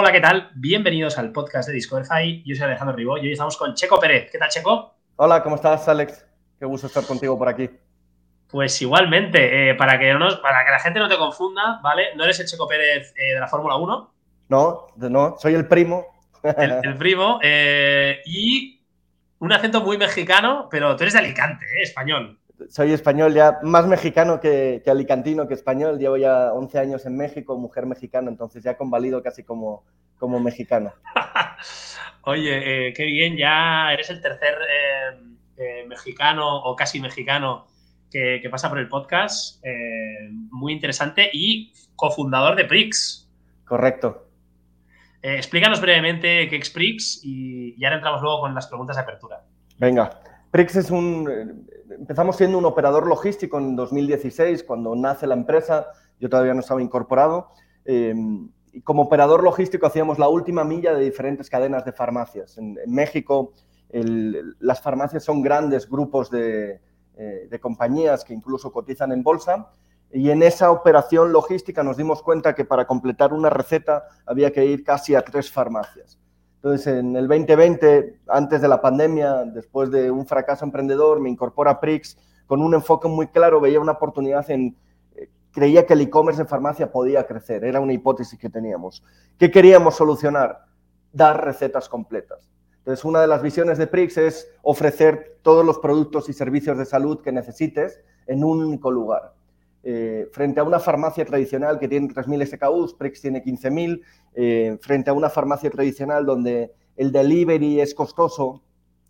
Hola, ¿qué tal? Bienvenidos al podcast de Discoverify. Yo soy Alejandro Ribó y hoy estamos con Checo Pérez. ¿Qué tal, Checo? Hola, ¿cómo estás, Alex? Qué gusto estar contigo por aquí. Pues igualmente, eh, para, que no para que la gente no te confunda, ¿vale? No eres el Checo Pérez eh, de la Fórmula 1. No, no, soy el primo. El, primo. Eh, y un acento muy mexicano, pero tú eres de Alicante, español soy español ya, más mexicano que, alicantino que español. Llevo ya 11 años en México, mujer mexicana, entonces ya convalido casi como, como mexicano. Oye, eh, qué bien, ya eres el tercer eh, eh, mexicano o casi mexicano que, pasa por el podcast. muy interesante y cofundador de Prix. Correcto. explícanos brevemente qué es Prix y, y ahora entramos luego con las preguntas de apertura. Venga. Prix es un... Empezamos siendo un operador logístico en 2016, cuando nace la empresa, yo todavía no estaba incorporado, em, y como operador logístico hacíamos la última milla de diferentes cadenas de farmacias. En, México las farmacias son grandes grupos de, eh, de compañías que incluso cotizan en bolsa, y en esa operación logística nos dimos cuenta que para completar una receta había que ir casi a tres farmacias. Entonces, en el 2020, antes de la pandemia, después de un fracaso emprendedor, me incorpora a Prix con un enfoque muy claro, veía una oportunidad en, eh, creía que el e-commerce en farmacia podía crecer, era una hipótesis que teníamos. ¿Qué queríamos solucionar? Dar recetas completas. Entonces, una de las visiones de Prix es ofrecer todos los productos y servicios de salud que necesites en un único lugar. Eh, frente a una farmacia tradicional que tiene 3.000 SKUs, Prex tiene 15.000, eh, frente a una farmacia tradicional donde el delivery es costoso,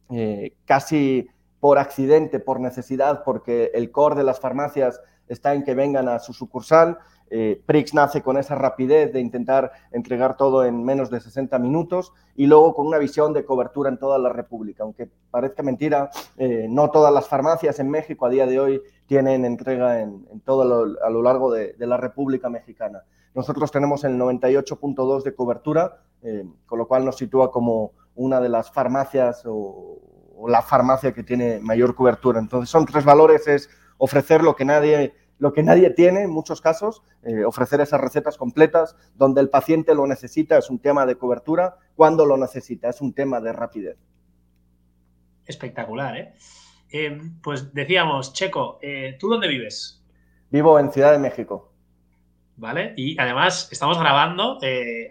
eh, casi por accidente, por necesidad, porque el core de las farmacias está en que vengan a su sucursal. Eh, Prix nace con esa rapidez de intentar entregar todo en menos de 60 minutos y luego con una visión de cobertura en toda la República. Aunque parezca mentira, eh, no todas las farmacias en México a día de hoy tienen entrega en, todo a lo largo de, la República Mexicana. Nosotros tenemos el 98.2 de cobertura, eh, con lo cual nos sitúa como una de las farmacias o la farmacia que tiene mayor cobertura. Entonces son tres valores, es ofrecer lo que nadie lo que nadie tiene en muchos casos, eh, ofrecer esas recetas completas donde el paciente lo necesita, es un tema de cobertura, cuando lo necesita, es un tema de rapidez. Espectacular, ¿eh? eh pues decíamos, Checo, eh, ¿tú dónde vives? Vivo en Ciudad de México. Vale, y además estamos grabando,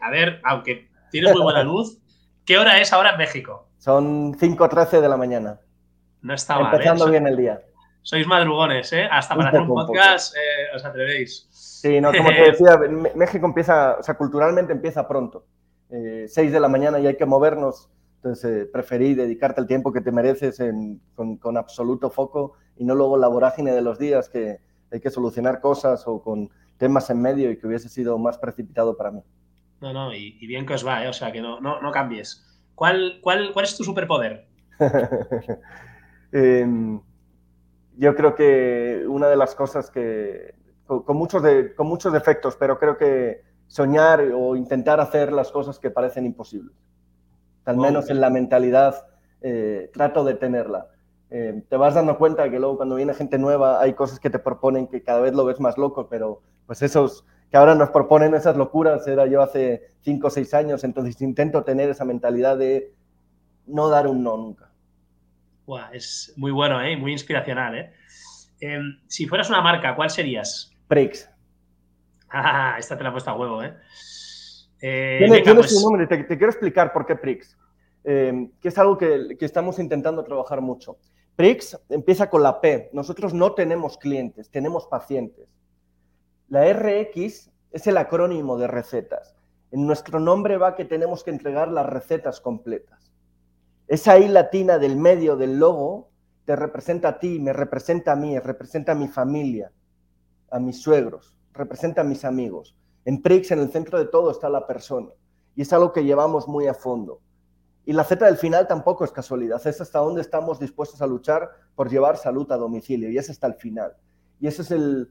a ver, aunque tienes muy buena luz, ¿qué hora es ahora en México? Son 5.13 de la mañana. No está mal. Empezando bien el día sois madrugones, ¿eh? Hasta para hacer un podcast eh, os atrevéis. Sí, no, como te decía, México empieza, o sea, culturalmente empieza pronto. Eh, seis de la mañana y hay que movernos. Entonces, eh, preferí dedicarte el tiempo que te mereces con, absoluto foco y no luego la vorágine de los días que hay que solucionar cosas o con temas en medio y que hubiese sido más precipitado para mí. No, no, y, bien que os va, ¿eh? o sea, que no, no, no cambies. ¿Cuál, cuál, ¿Cuál es tu superpoder? eh, yo creo que una de las cosas que, con, muchos de, con muchos defectos, pero creo que soñar o intentar hacer las cosas que parecen imposibles. Al menos en la mentalidad eh, trato de tenerla. Eh, te vas dando cuenta que luego cuando viene gente nueva hay cosas que te proponen que cada vez lo ves más loco, pero pues esos que ahora nos proponen esas locuras era yo hace cinco o seis años, entonces intento tener esa mentalidad de no dar un no nunca es muy bueno, ¿eh? muy inspiracional. ¿eh? Em, si fueras una marca, ¿cuál serías? Prix. Ah, esta te la he puesto a huevo, ¿eh? eh tiene, pues su nombre, te, quiero explicar por qué Prix, em, que es algo que, que, estamos intentando trabajar mucho. Prix empieza con la P. Nosotros no tenemos clientes, tenemos pacientes. La RX es el acrónimo de recetas. En nuestro nombre va que tenemos que entregar las recetas completas. Esa I latina del medio del logo te representa a ti, me representa a mí, representa a mi familia, a mis suegros, representa a mis amigos. En Prix, en el centro de todo, está la persona. Y es algo que llevamos muy a fondo. Y la Z del final tampoco es casualidad, es hasta dónde estamos dispuestos a luchar por llevar salud a domicilio, y es hasta el final. Y ese es el...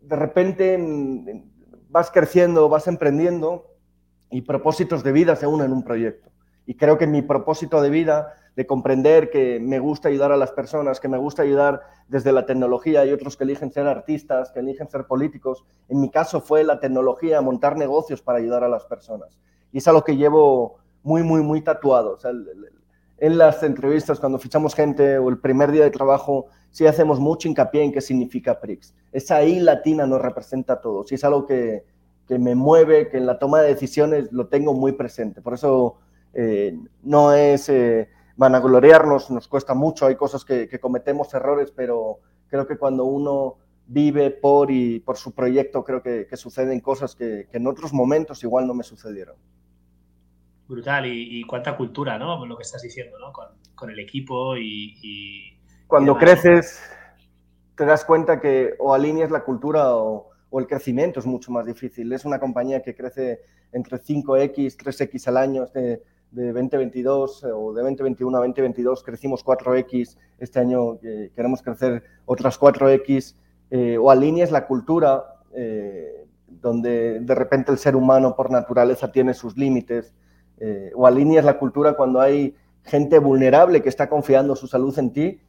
De repente vas creciendo, vas emprendiendo, y propósitos de vida se unen en un proyecto. Y creo que mi propósito de vida de comprender que me gusta ayudar a las personas, que me gusta ayudar desde la tecnología. Hay otros que eligen ser artistas, que eligen ser políticos. En mi caso fue la tecnología, montar negocios para ayudar a las personas. Y es algo que llevo muy, muy, muy tatuado. en las entrevistas, cuando fichamos gente o el primer día de trabajo, sí hacemos mucho hincapié en qué significa PRIX. Esa I latina nos representa a todos y es algo que, que me mueve, que en la toma de decisiones lo tengo muy presente. Por eso eh, no es eh, vanagloriarnos, nos cuesta mucho, hay cosas que, cometemos errores, pero creo que cuando uno vive por y por su proyecto, creo que, suceden cosas que, en otros momentos igual no me sucedieron. Brutal, y, cuánta cultura, ¿no? Lo que estás diciendo, ¿no? Con, el equipo y... cuando creces, te das cuenta que o alineas la cultura o, o el crecimiento es mucho más difícil. Es una compañía que crece entre 5X, 3X al año. Este, de 2022 o de 2021 a 2022 crecimos 4X. Este año eh, queremos crecer otras 4X. Eh, o alineas la cultura eh, donde de repente el ser humano por naturaleza tiene sus límites. o alineas la cultura cuando hay gente vulnerable que está confiando su salud en ti.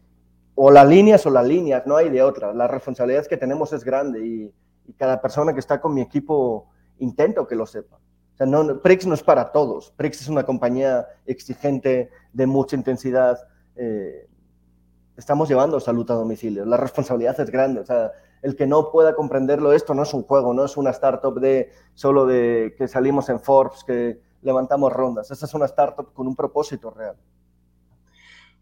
O la líneas o las líneas, no hay de otra. La responsabilidad que tenemos es grande y y cada persona que está con mi equipo intento que lo sepa. O sea, no, Prix no es para todos. Prix es una compañía exigente, de mucha intensidad. Eh, estamos llevando salud a domicilio. La responsabilidad es grande. O sea, el que no pueda comprenderlo, esto no es un juego, no es una startup de solo de que salimos en Forbes, que levantamos rondas. Esta es una startup con un propósito real.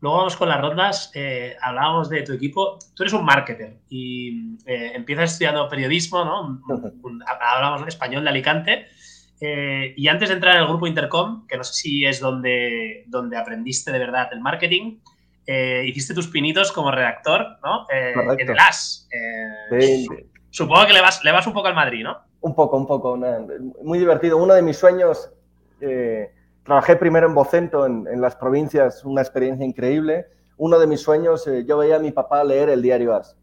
Luego vamos con las rondas. Eh, hablábamos de tu equipo. Tú eres un marketer y eh, empiezas estudiando periodismo, ¿no? hablábamos en español de Alicante. Eh, y antes de entrar en el grupo Intercom, que no sé si es donde, donde aprendiste de verdad el marketing, hiciste tus pinitos como redactor, ¿no? en el AS. Supongo que le vas, le vas un poco al Madrid, ¿no? Un poco, un poco. muy divertido. Uno de mis sueños Trabajé primero en Vocento, en, las provincias, una experiencia increíble. Uno de mis sueños, eh, yo veía a mi papá leer el diario AS.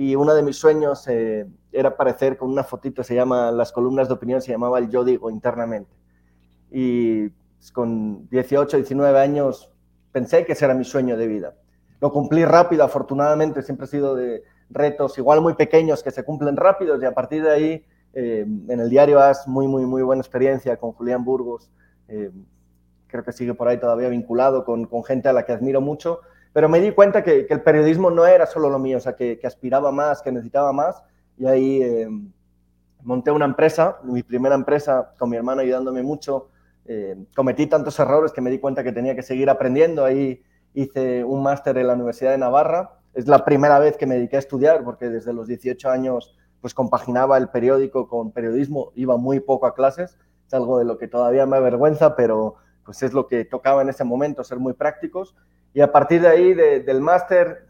Y uno de mis sueños eh, era aparecer con una fotito, se llama, las columnas de opinión se llamaba el yo digo internamente. Y con 18, 19 años pensé que ese era mi sueño de vida. Lo cumplí rápido, afortunadamente, siempre he sido de retos igual muy pequeños que se cumplen rápidos y a partir de ahí eh, en el diario AS muy, muy, muy buena experiencia con Julián Burgos creo que sigue por ahí todavía vinculado con gente a la que admiro mucho, pero me di cuenta que, el periodismo no era solo lo mío, o sea, que, aspiraba más, que necesitaba más, y ahí eh, monté una empresa, mi primera empresa, con mi hermano ayudándome mucho, eh, cometí tantos errores que me di cuenta que tenía que seguir aprendiendo, ahí hice un máster en la Universidad de Navarra, es la primera vez que me dediqué a estudiar, porque desde los 18 años pues compaginaba el periódico con periodismo, iba muy poco a clases, es algo de lo que todavía me avergüenza, pero pues es lo que tocaba en ese momento, ser muy prácticos. Y a partir de ahí, del máster,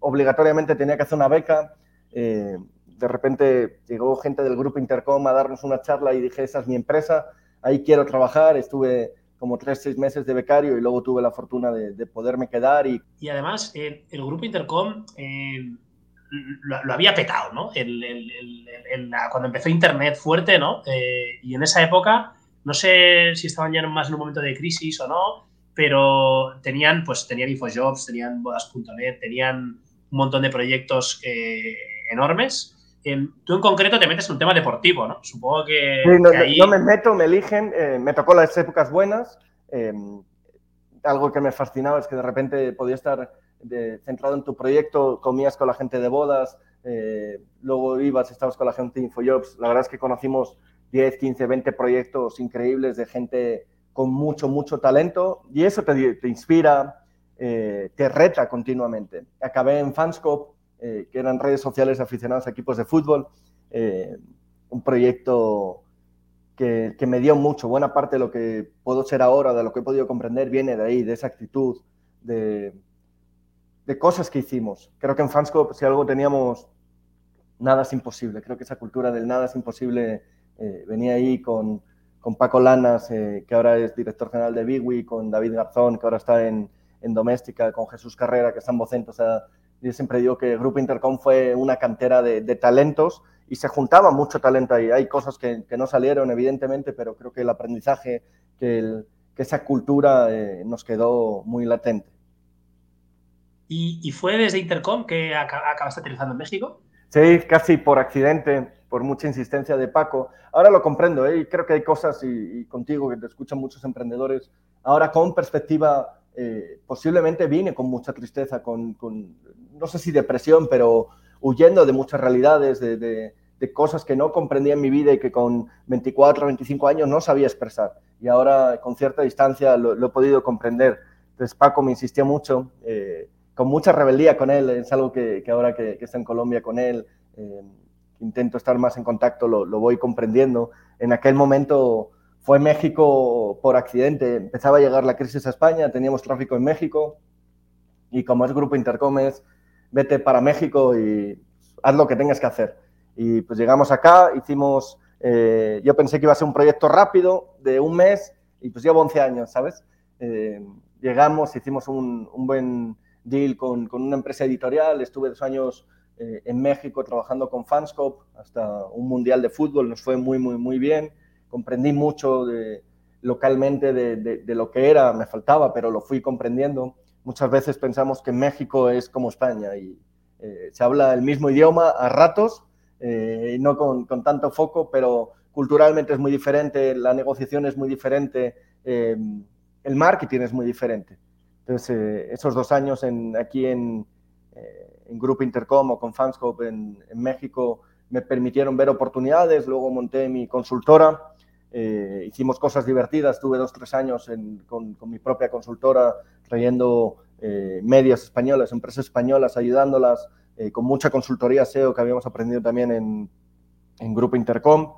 obligatoriamente tenía que hacer una beca. Eh, de repente llegó gente del grupo Intercom a darnos una charla y dije, esa es mi empresa, ahí quiero trabajar. Estuve como tres, seis meses de becario y luego tuve la fortuna de, poderme quedar. Y, y además, el grupo Intercom eh, lo, había petado, ¿no? cuando empezó Internet fuerte, ¿no? Eh, y en esa época no sé si estaban ya más en un momento de crisis o no, pero tenían, pues, tenían InfoJobs, tenían bodas.net, tenían un montón de proyectos eh, enormes. tú en concreto te metes en un tema deportivo, ¿no? Supongo que, no, me meto, me eligen, eh, me tocó las épocas buenas. Em, algo que me fascinaba es que de repente podía estar centrado en tu proyecto, comías con la gente de bodas, eh, luego ibas, estabas con la gente de InfoJobs. La verdad es que conocimos 10, 15, 20 proyectos increíbles de gente con mucho, mucho talento y eso te, te inspira, eh, te reta continuamente. Acabé en Fanscope, eh, que eran redes sociales aficionados a equipos de fútbol, eh, un proyecto que, que, me dio mucho. Buena parte de lo que puedo ser ahora, de lo que he podido comprender, viene de ahí, de esa actitud, de, de cosas que hicimos. Creo que en Fanscope, si algo teníamos, nada es imposible. Creo que esa cultura del nada es imposible venía ahí con, con Paco Lanas, eh, que ahora es director general de Bigui, con David Garzón, que ahora está en, en Doméstica, con Jesús Carrera, que está en Vocento. O sea, yo siempre digo que el Grupo Intercom fue una cantera de, talentos y se juntaba mucho talento ahí. Hay cosas que, que, no salieron, evidentemente, pero creo que el aprendizaje, que, el, que esa cultura eh, nos quedó muy latente. ¿Y, fue desde Intercom que acabaste aterrizando en México? Sí, casi por accidente, por mucha insistencia de Paco. Ahora lo comprendo, ¿eh? y creo que hay cosas, y, contigo que te escuchan muchos emprendedores, ahora con perspectiva, eh, posiblemente vine con mucha tristeza, con, no sé si depresión, pero huyendo de muchas realidades, de, cosas que no comprendía en mi vida y que con 24, 25 años no sabía expresar. Y ahora, con cierta distancia, lo, he podido comprender. Entonces, Paco me insistía mucho. Eh, con mucha rebeldía con él, es algo que, ahora que, está en Colombia con él, intento estar más en contacto, lo, voy comprendiendo. En aquel momento fue México por accidente, empezaba a llegar la crisis a España, teníamos tráfico en México y como es Grupo Intercomes, vete para México y haz lo que tengas que hacer. Y pues llegamos acá, hicimos, eh, yo pensé que iba a ser un proyecto rápido, de un mes, y pues llevo 11 años, ¿sabes? Eh, llegamos, hicimos un, buen deal con una empresa editorial, estuve dos años eh, en México trabajando con Fanscope hasta un mundial de fútbol, nos fue muy, muy, muy bien, comprendí mucho de, localmente de, de, lo que era, me faltaba, pero lo fui comprendiendo. Muchas veces pensamos que México es como España y eh, se habla el mismo idioma a ratos, eh, no con, con, tanto foco, pero culturalmente es muy diferente, la negociación es muy diferente, el marketing es muy diferente. Entonces, eh, esos dos años en, aquí en, eh, en, Grupo Intercom o con Fanscope en, en, México me permitieron ver oportunidades. Luego monté mi consultora, eh, hicimos cosas divertidas. Tuve dos, tres años con, con, mi propia consultora, trayendo medias españolas, empresas españolas, ayudándolas con mucha consultoría SEO que habíamos aprendido también en, en Grupo Intercom.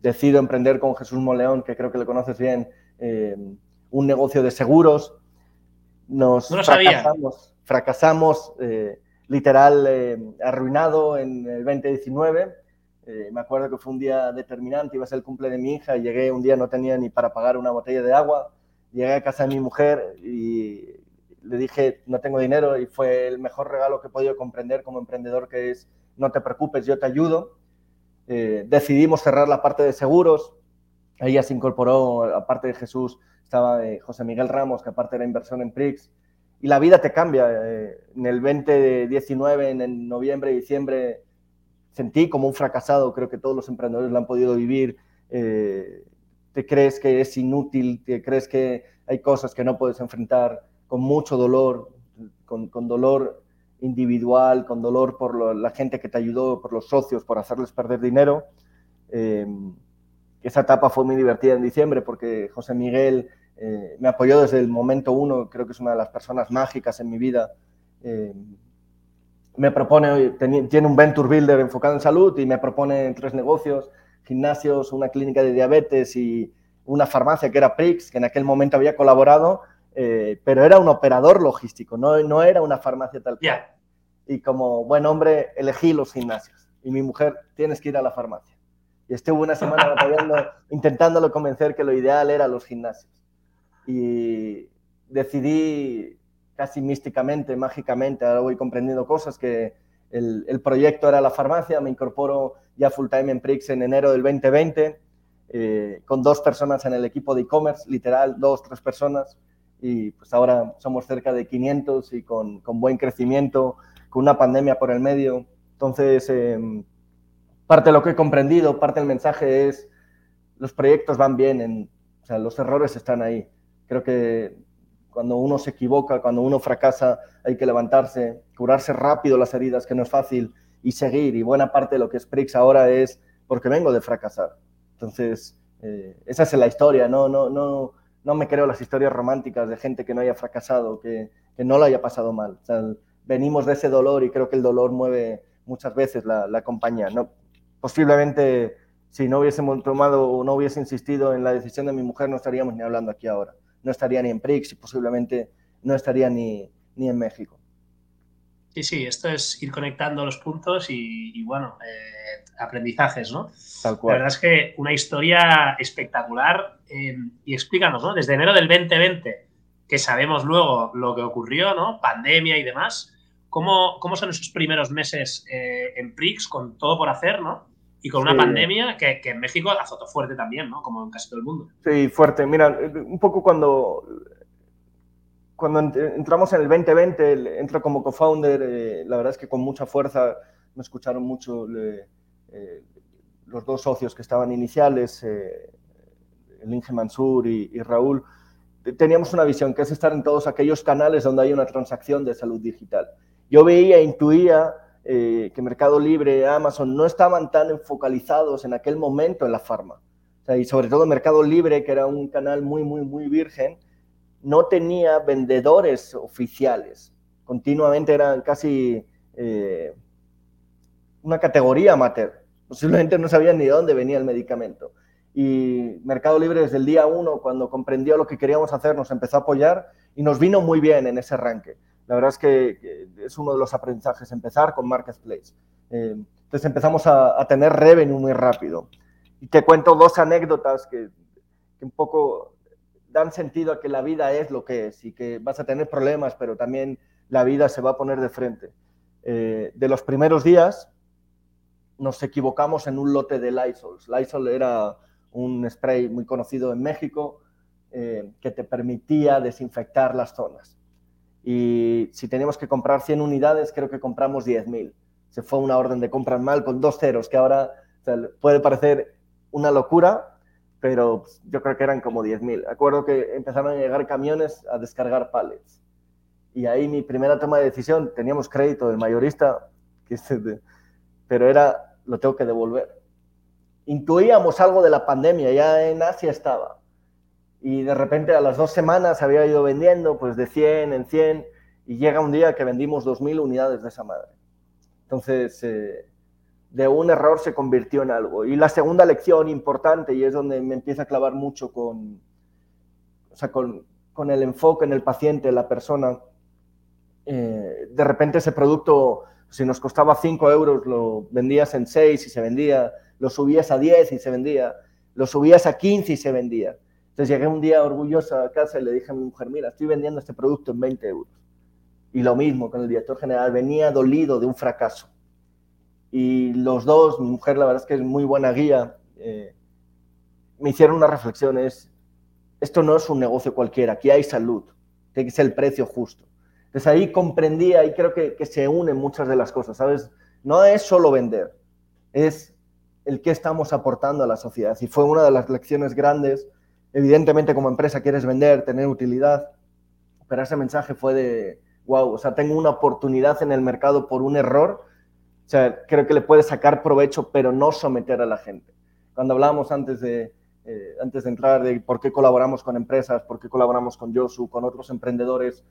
decido emprender con Jesús Moleón, que creo que le conoces bien un negocio de seguros. Nos fracasamos, fracasamos eh, literal eh, arruinado en el 2019. Eh, me acuerdo que fue un día determinante, iba a ser el cumple de mi hija y llegué un día, no tenía ni para pagar una botella de agua. Llegué a casa de mi mujer y le dije, no tengo dinero y fue el mejor regalo que he podido comprender como emprendedor, que es, no te preocupes, yo te ayudo. decidimos cerrar la parte de seguros. Ella se incorporó, aparte de Jesús, estaba eh, José Miguel Ramos, que aparte era inversión en Prix, y la vida te cambia. Eh, en el 2019, en el noviembre diciembre, sentí como un fracasado, creo que todos los emprendedores lo han podido vivir. Eh, te crees que es inútil, te crees que hay cosas que no puedes enfrentar con mucho dolor, con, dolor individual, con dolor por la gente que te ayudó, por los socios, por hacerles perder dinero. esa etapa fue muy divertida en diciembre porque José Miguel eh, me apoyó desde el momento uno, creo que es una de las personas mágicas en mi vida. Eh, me propone, tiene un Venture Builder enfocado en salud y me propone tres negocios, gimnasios, una clínica de diabetes y una farmacia que era Prix, que en aquel momento había colaborado, eh, pero era un operador logístico, no, no era una farmacia tal cual. Y como buen hombre elegí los gimnasios y mi mujer, tienes que ir a la farmacia. Y estuve una semana batallando, intentándolo convencer que lo ideal era los gimnasios y decidí casi místicamente, mágicamente, ahora voy comprendiendo cosas, que el, el proyecto era la farmacia, me incorporo ya full time en Prix en enero del 2020, eh, con dos personas en el equipo de e-commerce, literal, dos, tres personas, y pues ahora somos cerca de 500 y con, con buen crecimiento, con una pandemia por el medio. Entonces, eh, parte de lo que he comprendido, parte del mensaje es, los proyectos van bien, en, o sea, los errores están ahí. Creo que cuando uno se equivoca, cuando uno fracasa, hay que levantarse, curarse rápido las heridas, que no es fácil, y seguir. Y buena parte de lo que es Prix ahora es porque vengo de fracasar. Entonces, eh, esa es la historia, no, no, no, no me creo las historias románticas de gente que no haya fracasado, que, que no lo haya pasado mal. O sea, venimos de ese dolor y creo que el dolor mueve muchas veces la, la compañía. ¿no? Posiblemente si no hubiésemos tomado o no hubiese insistido en la decisión de mi mujer, no estaríamos ni hablando aquí ahora no estaría ni en Prix y posiblemente no estaría ni, ni en México. Sí, sí, esto es ir conectando los puntos y, bueno, eh, aprendizajes, ¿no? Tal cual. La verdad es que una historia espectacular eh, y explícanos, ¿no? Desde enero del 2020, que sabemos luego lo que ocurrió, ¿no? Pandemia y demás, ¿cómo, cómo son esos primeros meses eh, en Prix con todo por hacer, ¿no? Y con una pandemia que, que, en México azotó fuerte también, ¿no? Como en casi todo el mundo. Sí, fuerte. Mira, un poco cuando, cuando entramos en el 2020, entro como co-founder, eh, la verdad es que con mucha fuerza me escucharon mucho eh, los dos socios que estaban iniciales, eh, el Inge Mansur y, y, Raúl. Teníamos una visión que es estar en todos aquellos canales donde hay una transacción de salud digital. Yo veía, intuía que Mercado Libre, Amazon no estaban tan focalizados en aquel momento en la farma. y sobre todo Mercado Libre, que era un canal muy, muy, muy virgen, no tenía vendedores oficiales. Continuamente eran casi eh, una categoría amateur. Posiblemente no sabían ni de dónde venía el medicamento. Y Mercado Libre desde el día uno, cuando comprendió lo que queríamos hacer, nos empezó a apoyar y nos vino muy bien en ese arranque. La verdad es que es uno de los aprendizajes, empezar con Marketplace. Eh, entonces empezamos a, tener revenue muy rápido. Y te cuento dos anécdotas que, que un poco dan sentido a que la vida es lo que es y que vas a tener problemas, pero también la vida se va a poner de frente. Eh, de los primeros días nos equivocamos en un lote de Lysol. Lysol era un spray muy conocido en México eh, que te permitía desinfectar las zonas. Y si teníamos que comprar 100 unidades, creo que compramos 10.000. Se fue una orden de compra mal con dos ceros, que ahora puede parecer una locura, pero yo creo que eran como 10.000. Acuerdo que empezaron a llegar camiones a descargar pallets. Y ahí mi primera toma de decisión, teníamos crédito del mayorista, pero era, lo tengo que devolver. Intuíamos algo de la pandemia, ya en Asia estaba. Y de repente a las dos semanas había ido vendiendo, pues de 100 en 100, y llega un día que vendimos 2.000 unidades de esa madre. Entonces, eh, de un error se convirtió en algo. Y la segunda lección importante, y es donde me empieza a clavar mucho con, o sea, con, con el enfoque en el paciente, la persona, eh, de repente ese producto, si nos costaba 5 euros, lo vendías en 6 y se vendía, lo subías a 10 y se vendía, lo subías a 15 y se vendía. Entonces llegué un día orgulloso a casa y le dije a mi mujer, mira, estoy vendiendo este producto en 20 euros. Y lo mismo con el director general, venía dolido de un fracaso y los dos, mi mujer la verdad es que es muy buena guía, eh, me hicieron una reflexión, es, esto no es un negocio cualquiera, aquí hay salud, tiene que ser el precio justo. Entonces ahí comprendía y creo que, que se unen muchas de las cosas, ¿sabes? No es solo vender, es el que estamos aportando a la sociedad. Y fue una de las lecciones grandes. Evidentemente como empresa quieres vender, tener utilidad, pero ese mensaje fue de, wow, o sea, tengo una oportunidad en el mercado por un error o sea, creo que le puede sacar provecho, pero no someter a la gente. Cuando hablábamos antes de, eh, antes de entrar de por qué colaboramos con empresas, por qué colaboramos con Yosu, con otros emprendedores,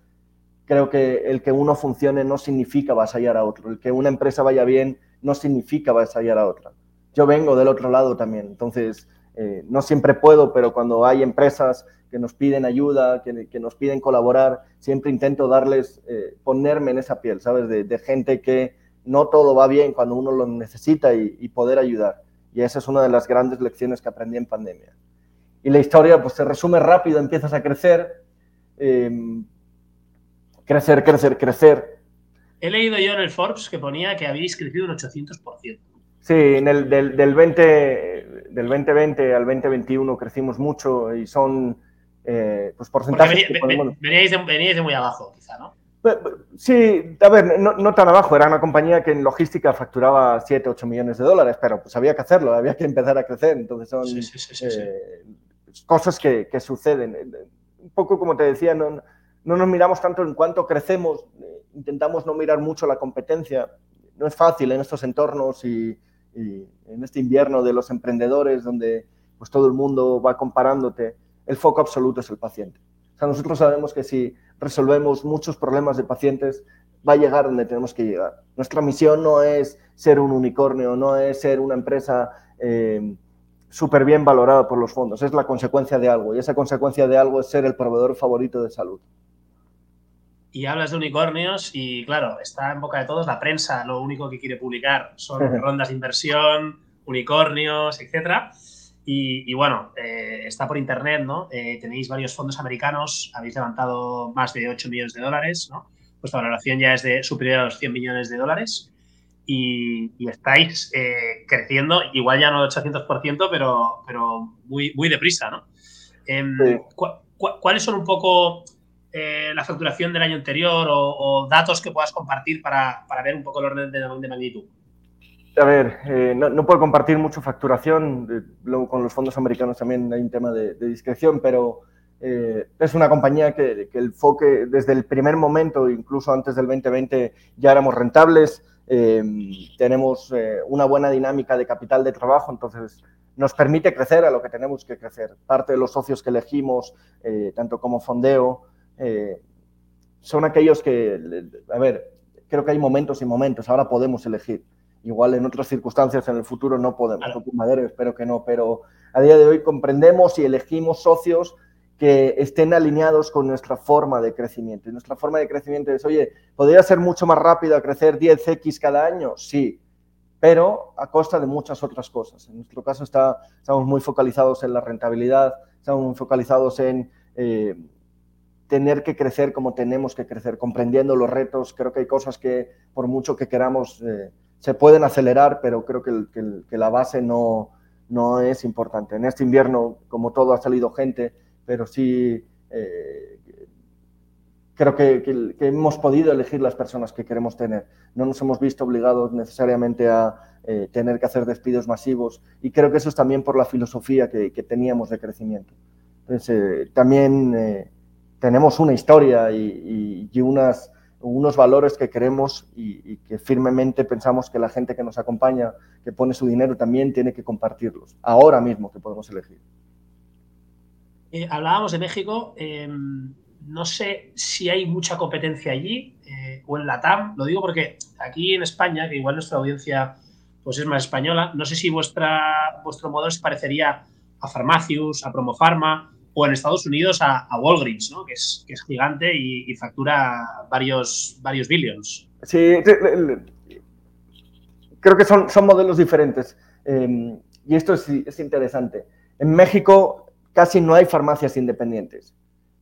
creo que el que uno funcione no significa vasallar a otro. El que una empresa vaya bien no significa vasallar a otra. Yo vengo del otro lado también, entonces eh, no siempre puedo, pero cuando hay empresas que nos piden ayuda, que, que nos piden colaborar, siempre intento darles, eh, ponerme en esa piel, ¿sabes? de gente que no todo va bien cuando uno lo necesita y, poder ayudar. Y esa es una de las grandes lecciones que aprendí en pandemia. Y la historia pues se resume rápido, empiezas a crecer, em, crecer, crecer, crecer. He leído yo en el Forbes que ponía que habéis crecido un 800%. Sí, en el, del, del, 20, del 2020 al 2021 crecimos mucho y son eh, pues porcentajes... veníais de muy abajo, quizá, ¿no? Sí, a ver, no, tan abajo, era una compañía que en logística facturaba 7, 8 millones de dólares, pero pues había que hacerlo, había que empezar a crecer, entonces son eh, cosas que, suceden. Un poco como te decía, no, no nos miramos tanto en cuánto crecemos, eh, intentamos no mirar mucho la competencia, no es fácil en estos entornos y, y en este invierno de los emprendedores donde pues todo el mundo va comparándote, el foco absoluto es el paciente. O sea, nosotros sabemos que si resolvemos muchos problemas de pacientes, va a llegar donde tenemos que llegar. Nuestra misión no es ser un unicornio, no es ser una empresa eh, súper bien valorada por los fondos, es la consecuencia de algo y esa consecuencia de algo es ser el proveedor favorito de salud. Y hablas de unicornios y claro, está en boca de todos la prensa, lo único que quiere publicar son rondas de inversión, unicornios, etcétera. Y, bueno, eh, está por internet, ¿no? Eh, tenéis varios fondos americanos, habéis levantado más de 8 millones de dólares, ¿no? Vuestra valoración ya es de superior a los 100 millones de dólares y, estáis eh, creciendo, igual ya no el 800%, pero, pero muy, muy deprisa, ¿no? Em, ¿Cuáles son un poco eh, la facturación del año anterior o, datos que puedas compartir para, ver un poco el orden de, magnitud? A ver, eh, no, puedo compartir mucho facturación, luego con los fondos americanos también hay un tema de, discreción, pero eh, es una compañía que, que, el foque desde el primer momento, incluso antes del 2020, ya éramos rentables, tenemos una buena dinámica de capital de trabajo, entonces nos permite crecer a lo que tenemos que crecer. Parte de los socios que elegimos, tanto como fondeo, eh, son aquellos que, a ver, creo que hay momentos y momentos, ahora podemos elegir. Igual en otras circunstancias en el futuro no podemos, madera, espero que no, pero a día de hoy comprendemos y elegimos socios que estén alineados con nuestra forma de crecimiento. Y nuestra forma de crecimiento es, oye, ¿podría ser mucho más rápido crecer 10x cada año? Sí, pero a costa de muchas otras cosas. En nuestro caso está, estamos muy focalizados en la rentabilidad, estamos muy focalizados en eh, tener que crecer como tenemos que crecer, comprendiendo los retos. Creo que hay cosas que, por mucho que queramos, eh, se pueden acelerar, pero creo que, la base no, no, es importante. En este invierno, como todo, ha salido gente, pero sí eh, creo que, hemos podido elegir las personas que queremos tener. No nos hemos visto obligados necesariamente a eh, tener que hacer despidos masivos y creo que eso es también por la filosofía que, teníamos de crecimiento. Entonces, también tenemos una historia y, unas, unos valores que queremos y, que firmemente pensamos que la gente que nos acompaña, que pone su dinero, también tiene que compartirlos, ahora mismo que podemos elegir. Eh, hablábamos de México, em, no sé si hay mucha competencia allí eh, o en la TAM, lo digo porque aquí en España, que igual nuestra audiencia pues es más española, no sé si vuestra, vuestro modelo se parecería a Farmacius, a Promofarma, o en Estados Unidos a, Walgreens, ¿no? que, es, que es gigante y, factura varios, varios billions. Sí, creo que son, son modelos diferentes. Em, y esto es, es, interesante. En México casi no hay farmacias independientes.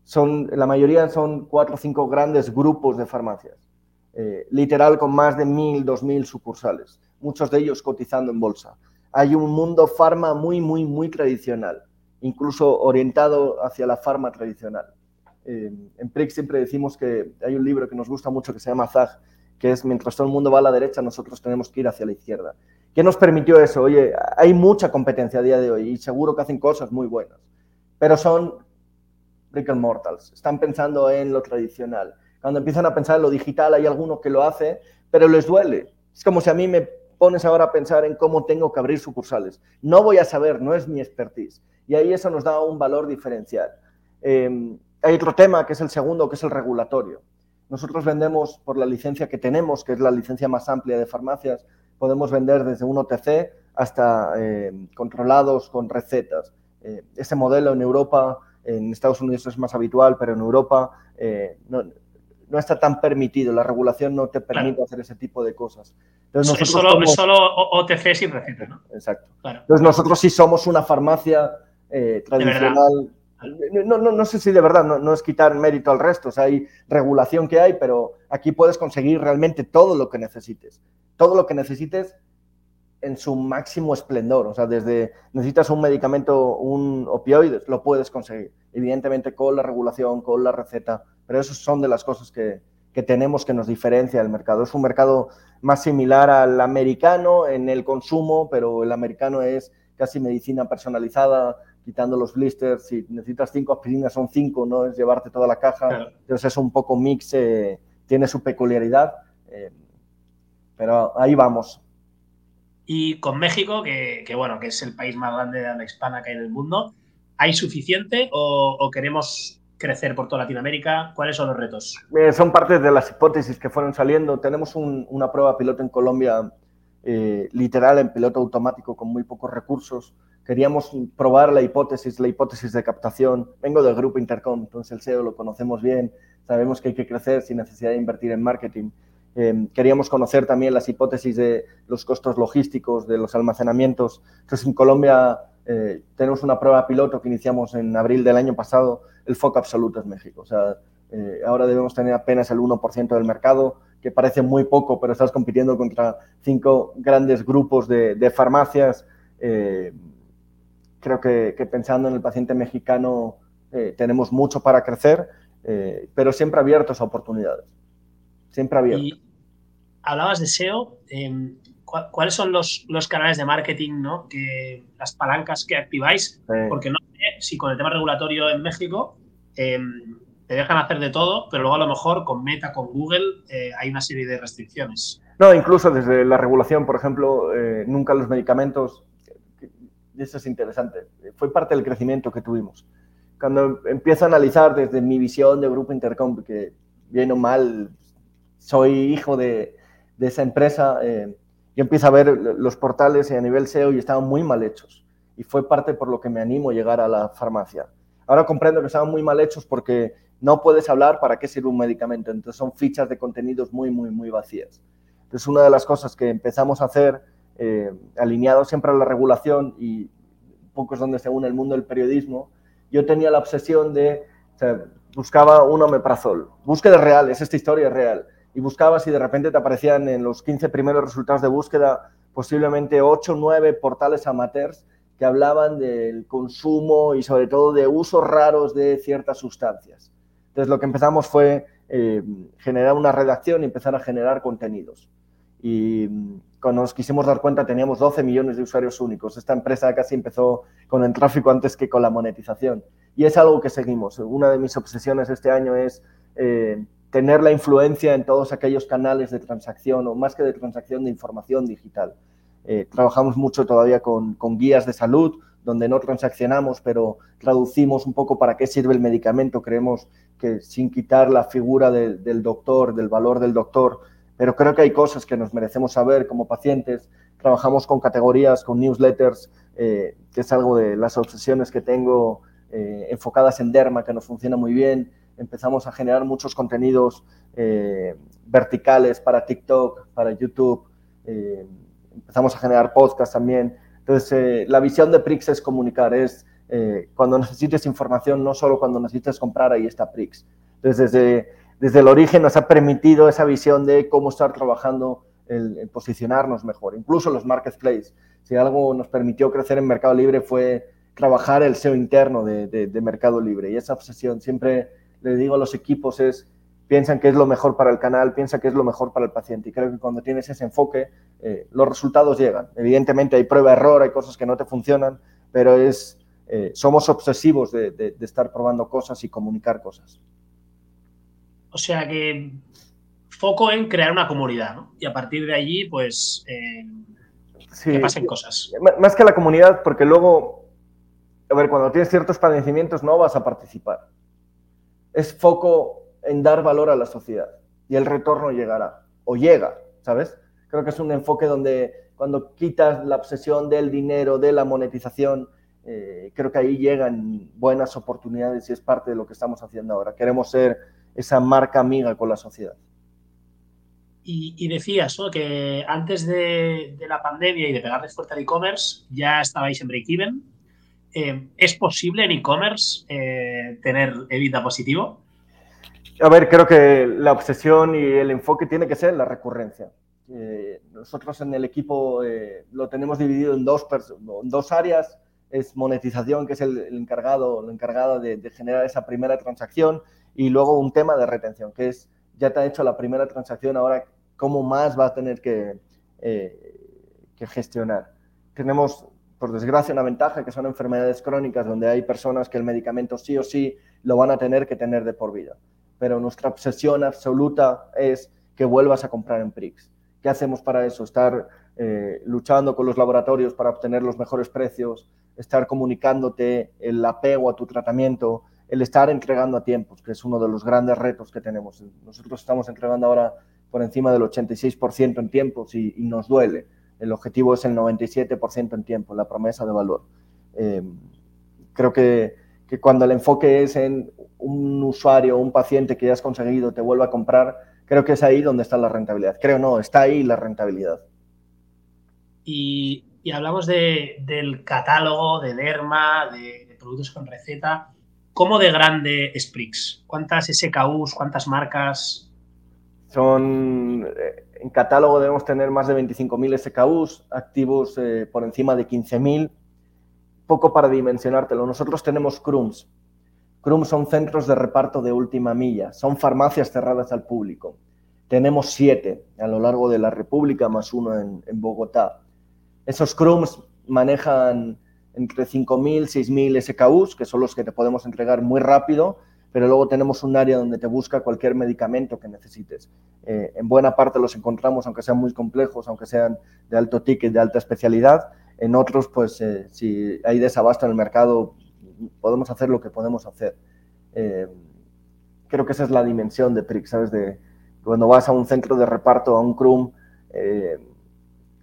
Son, la mayoría son cuatro o cinco grandes grupos de farmacias. Eh, literal con más de mil, dos mil sucursales, muchos de ellos cotizando en bolsa. Hay un mundo farma muy, muy, muy tradicional incluso orientado hacia la farma tradicional. En PRIX siempre decimos que hay un libro que nos gusta mucho que se llama ZAG, que es mientras todo el mundo va a la derecha, nosotros tenemos que ir hacia la izquierda. ¿Qué nos permitió eso? Oye, hay mucha competencia a día de hoy y seguro que hacen cosas muy buenas, pero son brick and mortals, están pensando en lo tradicional. Cuando empiezan a pensar en lo digital, hay alguno que lo hace, pero les duele. Es como si a mí me pones ahora a pensar en cómo tengo que abrir sucursales. No voy a saber, no es mi expertise y ahí eso nos da un valor diferencial. Em, hay otro tema que es el segundo, que es el regulatorio. Nosotros vendemos por la licencia que tenemos, que es la licencia más amplia de farmacias, podemos vender desde un OTC hasta em, controlados con recetas. Eh, ese modelo en Europa, en Estados Unidos es más habitual, pero en Europa eh, no, no, está tan permitido. La regulación no te permite hacer ese tipo de cosas. Entonces, es, solo, solo, OTC sin receta, ¿no? Exacto. Entonces nosotros sí somos una farmacia eh, tradicional. No, no, no, sé si de verdad, no, es quitar mérito al resto, o sea, hay regulación que hay, pero aquí puedes conseguir realmente todo lo que necesites. Todo lo que necesites en su máximo esplendor, o sea, desde necesitas un medicamento, un opioides, lo puedes conseguir, evidentemente con la regulación, con la receta, pero esas son de las cosas que, que tenemos que nos diferencia del mercado. Es un mercado más similar al americano en el consumo, pero el americano es casi medicina personalizada, quitando los blisters, si necesitas cinco aspirinas son cinco, no es llevarte toda la caja, entonces es un poco mix, eh, tiene su peculiaridad, eh, pero ahí vamos. Y con México, que, bueno, que es el país más grande de la hispana que hay en el mundo, ¿hay suficiente o, queremos crecer por toda Latinoamérica? ¿Cuáles son los retos? Eh, son parte de las hipótesis que fueron saliendo. Tenemos una prueba piloto en Colombia, literal, en piloto automático, con muy pocos recursos queríamos probar la hipótesis, la hipótesis de captación. Vengo del grupo Intercom, entonces el SEO lo conocemos bien, sabemos que hay que crecer sin necesidad de invertir en marketing. Eh, queríamos conocer también las hipótesis de los costos logísticos, de los almacenamientos. Entonces, en Colombia eh, tenemos una prueba piloto que iniciamos en abril del año pasado. El foco absoluto es México. O sea, eh, ahora debemos tener apenas el 1% del mercado, que parece muy poco, pero estás compitiendo contra cinco grandes grupos de, de farmacias creo que, pensando en el paciente mexicano eh, tenemos mucho para crecer. eh, pero siempre abiertos a oportunidades. Siempre abiertos. Y hablabas de SEO. Em, ¿Cuáles son los, los, canales de marketing, ¿no? que, las palancas que activáis? Porque no sé si con el tema regulatorio en México em, te dejan hacer de todo, pero luego a lo mejor con Meta, con Google, eh, hay una serie de restricciones. No, incluso desde la regulación, por ejemplo, eh, nunca los medicamentos, eso es interesante, fue parte del crecimiento que tuvimos. Cuando empiezo a analizar desde mi visión de Grupo Intercom, que bien o mal soy hijo de, de esa empresa, eh, yo empiezo a ver los portales a nivel SEO y estaban muy mal hechos. Y fue parte por lo que me animo a llegar a la farmacia. Ahora comprendo que estaban muy mal hechos porque no puedes hablar para qué sirve un medicamento. Entonces son fichas de contenidos muy, muy, muy vacías. Entonces, una de las cosas que empezamos a hacer, eh, alineado siempre a la regulación y poco es donde se une el mundo del periodismo, yo tenía la obsesión de, o sea, buscaba un omeprazol, búsqueda real, es esta historia real, y buscabas y de repente te aparecían en los 15 primeros resultados de búsqueda posiblemente 8 o 9 portales amateurs que hablaban del consumo y sobre todo de usos raros de ciertas sustancias. Entonces lo que empezamos fue eh, generar una redacción y empezar a generar contenidos y mm, cuando nos quisimos dar cuenta teníamos 12 millones de usuarios únicos. Esta empresa casi empezó con el tráfico antes que con la monetización. Y es algo que seguimos. Una de mis obsesiones este año es eh, tener la influencia en todos aquellos canales de transacción, o más que de transacción, de información digital. Eh, trabajamos mucho todavía con, con, guías de salud, donde no transaccionamos, pero traducimos un poco para qué sirve el medicamento. Creemos que sin quitar la figura del doctor, del valor del doctor, pero creo que hay cosas que nos merecemos saber como pacientes. Trabajamos con categorías, con newsletters, eh, que es algo de las obsesiones que tengo eh, enfocadas en derma, que nos funciona muy bien. Empezamos a generar muchos contenidos eh, verticales para TikTok, para YouTube. empezamos a generar podcasts también. Entonces, la visión de Prix es comunicar, es cuando necesites información, no solo cuando necesites comprar, ahí está Prix. Entonces, desde desde el origen nos ha permitido esa visión de cómo estar trabajando el, posicionarnos mejor. Incluso los marketplaces. Si algo nos permitió crecer en Mercado Libre fue trabajar el SEO interno de, Mercado Libre. Y esa obsesión, siempre le digo a los equipos, es piensan que es lo mejor para el canal, piensa que es lo mejor para el paciente. Y creo que cuando tienes ese enfoque, eh, los resultados llegan. Evidentemente hay prueba-error, hay cosas que no te funcionan, pero es, eh, somos obsesivos de estar probando cosas y comunicar cosas. O sea que foco en crear una comunidad, ¿no? Y a partir de allí, pues, eh, que pasen cosas. Más que la comunidad, porque luego, a ver, cuando tienes ciertos padecimientos no vas a participar. Es foco en dar valor a la sociedad y el retorno llegará, o llega, ¿sabes? Creo que es un enfoque donde cuando quitas la obsesión del dinero, de la monetización, eh, creo que ahí llegan buenas oportunidades y es parte de lo que estamos haciendo ahora. Queremos ser esa marca amiga con la sociedad. Y, decías que antes de, la pandemia y de pegarles fuerte al e-commerce ya estabais en break-even. Eh, ¿Es posible en e-commerce eh, tener evita positivo? A ver, creo que la obsesión y el enfoque tiene que ser la recurrencia. Eh, nosotros en el equipo lo tenemos dividido en dos, áreas. Es monetización, que es el, encargado, la encargada de, de, generar esa primera transacción, y luego un tema de retención, que es, ya te ha hecho la primera transacción, ahora cómo más va a tener que, eh, que gestionar. Tenemos, por desgracia, una ventaja que son enfermedades crónicas donde hay personas que el medicamento sí o sí lo van a tener que tener de por vida. Pero nuestra obsesión absoluta es que vuelvas a comprar en Prix. ¿Qué hacemos para eso? Estar eh, luchando con los laboratorios para obtener los mejores precios, estar comunicándote el apego a tu tratamiento, el estar entregando a tiempos, que es uno de los grandes retos que tenemos. Nosotros estamos entregando ahora por encima del 86% en tiempos y, nos duele. El objetivo es el 97% en tiempo, la promesa de valor. Eh, creo que, que, cuando el enfoque es en un usuario, un paciente que ya has conseguido, te vuelva a comprar, creo que es ahí donde está la rentabilidad. Creo no, está ahí la rentabilidad. Y, y hablamos de, del catálogo, de Derma, de, de productos con receta. ¿Cómo de grande es Prix? ¿Cuántas SKUs, cuántas marcas? Son, eh, en catálogo debemos tener más de 25.000 SKUs, activos eh, por encima de 15.000. Poco para dimensionártelo. Nosotros tenemos CRUMS. Crum son centros de reparto de última milla, son farmacias cerradas al público. Tenemos siete a lo largo de la República, más uno en, Bogotá. Esos Crums manejan entre 5.000 6.000 SKUs, que son los que te podemos entregar muy rápido, pero luego tenemos un área donde te busca cualquier medicamento que necesites. Eh, en buena parte los encontramos, aunque sean muy complejos, aunque sean de alto ticket, de alta especialidad. En otros, pues eh, si hay desabasto en el mercado, podemos hacer lo que podemos hacer. Eh, creo que esa es la dimensión de PRIX, ¿sabes? De, cuando vas a un centro de reparto, a un CRUM,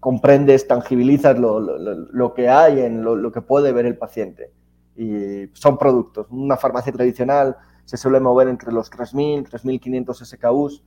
comprendes, tangibilizas lo, que hay, en lo, que puede ver el paciente. Y son productos. Una farmacia tradicional se suele mover entre los 3.000, 3.500 SKUs.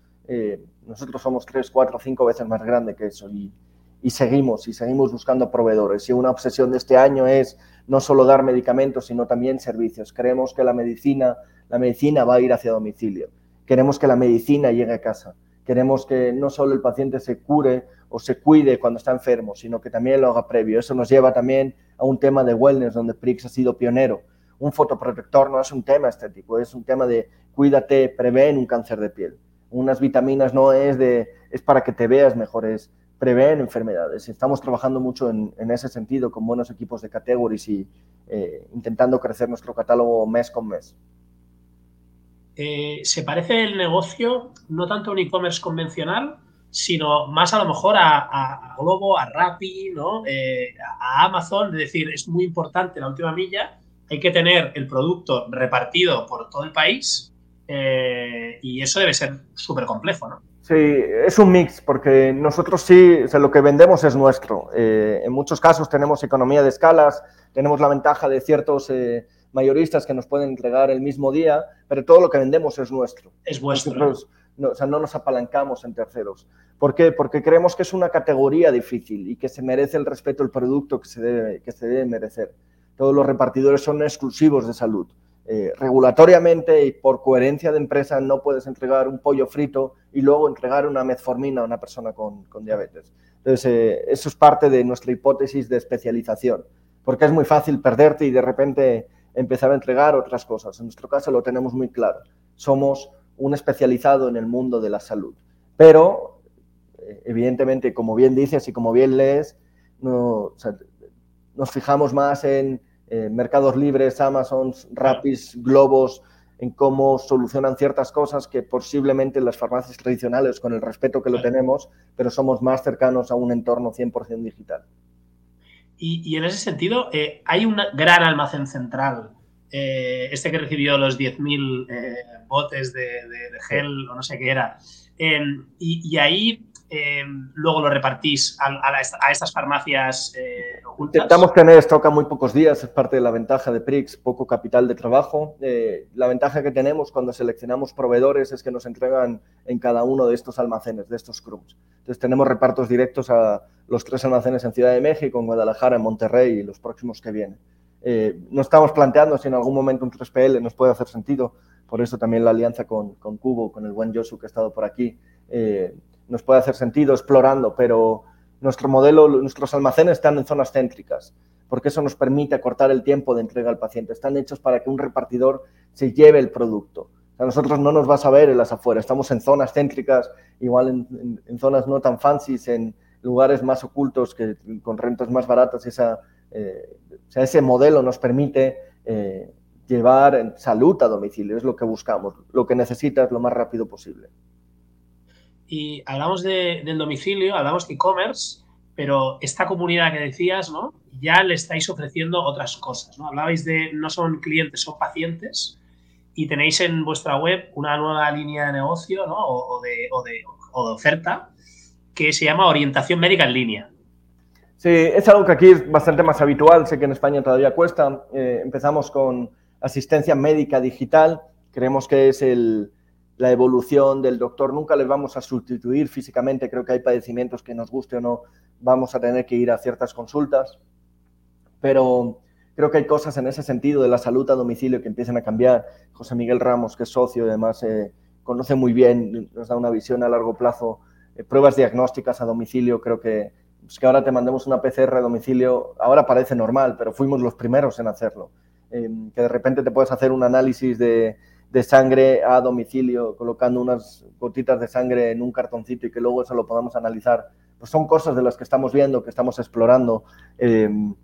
nosotros somos 3, 4, 5 veces más grande que eso y, y, seguimos, y seguimos buscando proveedores. Y una obsesión de este año es no solo dar medicamentos, sino también servicios. Creemos que la medicina, la medicina va a ir hacia domicilio. Queremos que la medicina llegue a casa. Queremos que no solo el paciente se cure o se cuide cuando está enfermo, sino que también lo haga previo. Eso nos lleva también a un tema de wellness, donde Prix ha sido pionero un fotoprotector no es un tema estético, es un tema de cuídate, prevén un cáncer de piel. Unas vitaminas no es de es para que te veas mejor, es prevén enfermedades. Estamos trabajando mucho en, ese sentido con buenos equipos de categories y eh, intentando crecer nuestro catálogo mes con mes. Eh, ¿Se parece el negocio no tanto a un e-commerce convencional, sino más a lo mejor a, Globo, a Rappi, ¿no? Eh, a Amazon? Es decir, es muy importante la última milla hay que tener el producto repartido por todo el país eh, y eso debe ser súper complejo, ¿no? Sí, es un mix, porque nosotros sí, lo que vendemos es nuestro. Eh, en muchos casos tenemos economía de escalas, tenemos la ventaja de ciertos eh, mayoristas que nos pueden entregar el mismo día, pero todo lo que vendemos es nuestro. Es vuestro. no, o sea, no nos apalancamos en terceros. ¿Por qué? Porque creemos que es una categoría difícil y que se merece el respeto el producto que se debe, que se debe merecer todos los repartidores son exclusivos de salud. Eh, regulatoriamente y por coherencia de empresa no puedes entregar un pollo frito y luego entregar una metformina a una persona con, diabetes. Entonces, eh, eso es parte de nuestra hipótesis de especialización, porque es muy fácil perderte y de repente empezar a entregar otras cosas. En nuestro caso lo tenemos muy claro. Somos un especializado en el mundo de la salud. Pero, eh, evidentemente, como bien dices y como bien lees, no, nos fijamos más en eh, mercados libres, Amazon, Rapis, Globos, en cómo solucionan ciertas cosas que posiblemente las farmacias tradicionales, con el respeto que lo tenemos, pero somos más cercanos a un entorno 100% digital. Y, en ese sentido, eh, hay un gran almacén central, eh, este que recibió los 10.000 botes de, gel o no sé qué era, y, y, ahí eh, luego lo repartís a, estas farmacias eh, ocultas? Intentamos tener stock a muy pocos días, es parte de la ventaja de Prix, poco capital de trabajo. Eh, la ventaja que tenemos cuando seleccionamos proveedores es que nos entregan en cada uno de estos almacenes, de estos CRUMs. Entonces tenemos repartos directos a los tres almacenes en Ciudad de México, en Guadalajara, en Monterrey y los próximos que vienen. no estamos planteando si en algún momento un 3PL nos puede hacer sentido, por eso también la alianza con, con Cubo, con el buen Josu que ha estado por aquí, nos puede hacer sentido explorando, pero nuestro modelo, nuestros almacenes están en zonas céntricas, porque eso nos permite acortar el tiempo de entrega al paciente. Están hechos para que un repartidor se lleve el producto. a nosotros no nos vas a ver en las afueras, estamos en zonas céntricas, igual en, zonas no tan fancies, en lugares más ocultos, que, con rentas más baratas. Esa, eh, ese modelo nos permite eh, llevar salud a domicilio, es lo que buscamos. Lo que necesitas lo más rápido posible y hablamos del domicilio, hablamos de e-commerce, pero esta comunidad que decías, ¿no? Ya le estáis ofreciendo otras cosas, ¿no? Hablabais de no son clientes, son pacientes y tenéis en vuestra web una nueva línea de negocio, ¿no? O, de, oferta que se llama orientación médica en línea. Sí, es algo que aquí es bastante más habitual, sé que en España todavía cuesta. Eh, empezamos con asistencia médica digital, creemos que es el, la evolución del doctor. Nunca le vamos a sustituir físicamente. Creo que hay padecimientos que nos guste o no, vamos a tener que ir a ciertas consultas. Pero creo que hay cosas en ese sentido de la salud a domicilio que empiezan a cambiar. José Miguel Ramos, que es socio, además eh, conoce muy bien, nos da una visión a largo plazo. Eh, pruebas diagnósticas a domicilio, creo que, pues que ahora te mandemos una PCR a domicilio, ahora parece normal, pero fuimos los primeros en hacerlo. em, que de repente te puedes hacer un análisis de, de, sangre a domicilio, colocando unas gotitas de sangre en un cartoncito y que luego eso lo podamos analizar. Pues son cosas de las que estamos viendo, que estamos explorando. Em,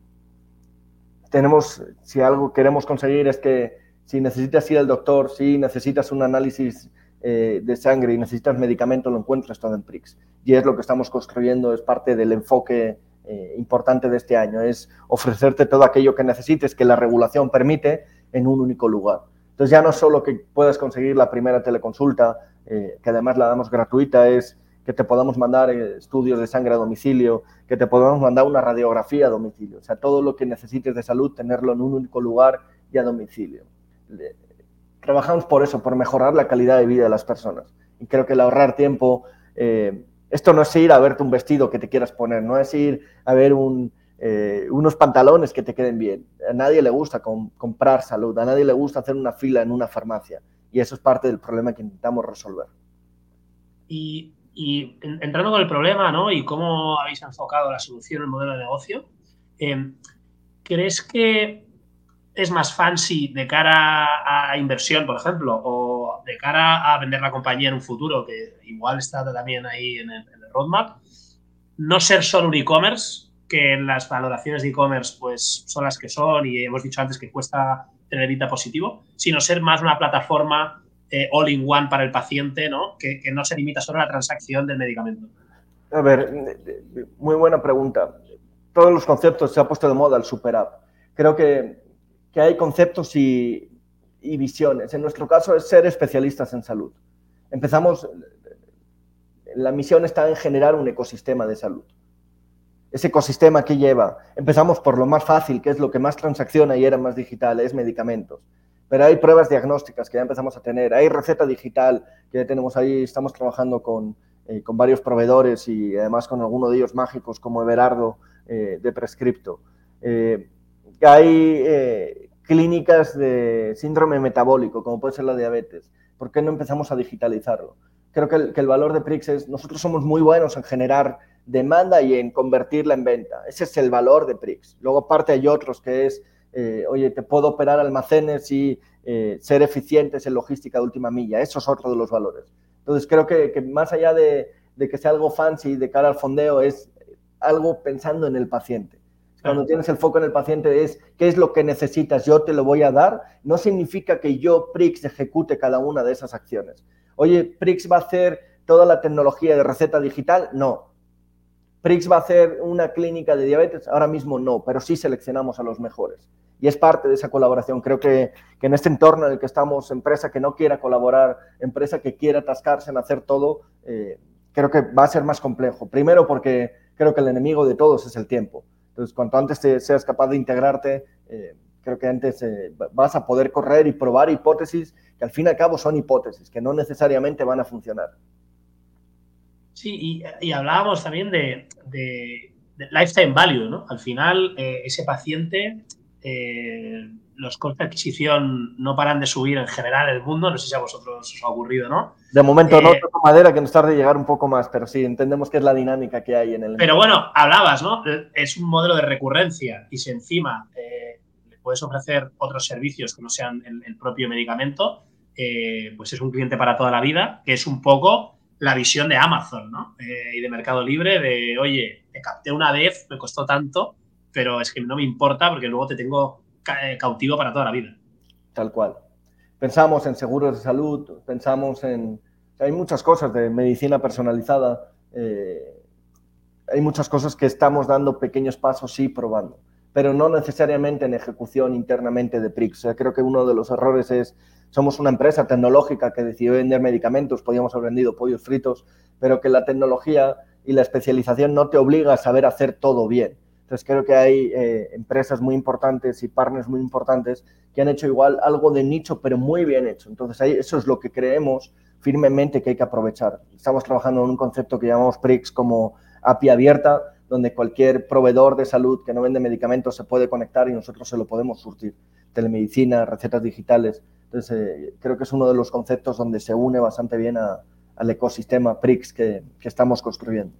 tenemos, si algo queremos conseguir es que si necesitas ir al doctor, si necesitas un análisis eh, de sangre y necesitas medicamento, lo encuentras todo en Prix. Y es lo que estamos construyendo, es parte del enfoque eh, importante de este año, es ofrecerte todo aquello que necesites, que la regulación permite, en un único lugar. Entonces ya no solo que puedas conseguir la primera teleconsulta, eh, que además la damos gratuita, es que te podamos mandar estudios de sangre a domicilio, que te podamos mandar una radiografía a domicilio. O sea, todo lo que necesites de salud, tenerlo en un único lugar y a domicilio trabajamos por eso, por mejorar la calidad de vida de las personas. Y creo que el ahorrar tiempo, eh, esto no es ir a verte un vestido que te quieras poner, no es ir a ver eh, unos pantalones que te queden bien. A nadie le gusta comprar salud, a nadie le gusta hacer una fila en una farmacia. Y eso es parte del problema que intentamos resolver. Y, entrando con el problema, ¿no? Y cómo habéis enfocado la solución, el modelo de negocio, eh, ¿crees que es más fancy de cara a inversión, por ejemplo, o de cara a vender la compañía en un futuro, que igual está también ahí en el, roadmap, no ser solo un e-commerce, que las valoraciones de e-commerce pues son las que son y hemos dicho antes que cuesta tener vida positivo, sino ser más una plataforma eh, all-in-one para el paciente, ¿no? Que, que, no se limita solo a la transacción del medicamento. A ver, muy buena pregunta. Todos los conceptos se ha puesto de moda el super app. Creo que que hay conceptos y, visiones. En nuestro caso es ser especialistas en salud. Empezamos, la misión está en generar un ecosistema de salud. Ese ecosistema que lleva, empezamos por lo más fácil, que es lo que más transacciona y era más digital, es medicamentos. Pero hay pruebas diagnósticas que ya empezamos a tener, hay receta digital que ya tenemos ahí, estamos trabajando con, eh, con varios proveedores y además con algunos de ellos mágicos como Everardo eh, de Prescripto. Eh, hay clínicas de síndrome metabólico, como puede ser la diabetes. ¿Por qué no empezamos a digitalizarlo? Creo que el, valor de Prix es, nosotros somos muy buenos en generar demanda y en convertirla en venta. Ese es el valor de Prix. Luego aparte hay otros que es, eh, oye, te puedo operar almacenes y eh, ser eficientes en logística de última milla. Eso es otro de los valores. Entonces creo que, más allá de, de, que sea algo fancy de cara al fondeo, es algo pensando en el paciente cuando tienes el foco en el paciente es qué es lo que necesitas, yo te lo voy a dar, no significa que yo, Prix, ejecute cada una de esas acciones. Oye, Prix va a hacer toda la tecnología de receta digital, no. Prix va a hacer una clínica de diabetes, ahora mismo no, pero sí seleccionamos a los mejores. Y es parte de esa colaboración. Creo que, en este entorno en el que estamos, empresa que no quiera colaborar, empresa que quiera atascarse en hacer todo, eh, creo que va a ser más complejo. Primero porque creo que el enemigo de todos es el tiempo. Entonces, cuanto antes seas capaz de integrarte, eh, creo que antes eh, vas a poder correr y probar hipótesis que al fin y al cabo son hipótesis, que no necesariamente van a funcionar. Sí, y, hablábamos también de, lifetime value, ¿no? Al final, eh, ese paciente los costes de adquisición no paran de subir en general en el mundo. No sé si a vosotros os ha ocurrido, ¿no? De momento no, toco madera, que nos tarde llegar un poco más, pero sí, entendemos que es la dinámica que hay en el... Pero bueno, hablabas, ¿no? Es un modelo de recurrencia y si encima eh, le puedes ofrecer otros servicios que no sean el, propio medicamento, eh, pues es un cliente para toda la vida, que es un poco la visión de Amazon, ¿no? Eh, y de Mercado Libre, de, oye, te capté una vez, me costó tanto, pero es que no me importa porque luego te tengo eh, cautivo para toda la vida. Tal cual. Pensamos en seguros de salud, pensamos en... Hay muchas cosas de medicina personalizada, eh, hay muchas cosas que estamos dando pequeños pasos y probando, pero no necesariamente en ejecución internamente de Prix. creo que uno de los errores es, somos una empresa tecnológica que decidió vender medicamentos, podíamos haber vendido pollos fritos, pero que la tecnología y la especialización no te obliga a saber hacer todo bien. Entonces creo que hay eh, empresas muy importantes y partners muy importantes que han hecho igual algo de nicho, pero muy bien hecho. Entonces ahí, eso es lo que creemos firmemente que hay que aprovechar. Estamos trabajando en un concepto que llamamos PRIX como API abierta, donde cualquier proveedor de salud que no vende medicamentos se puede conectar y nosotros se lo podemos surtir. Telemedicina, recetas digitales. Entonces eh, creo que es uno de los conceptos donde se une bastante bien al ecosistema PRIX que, que estamos construyendo.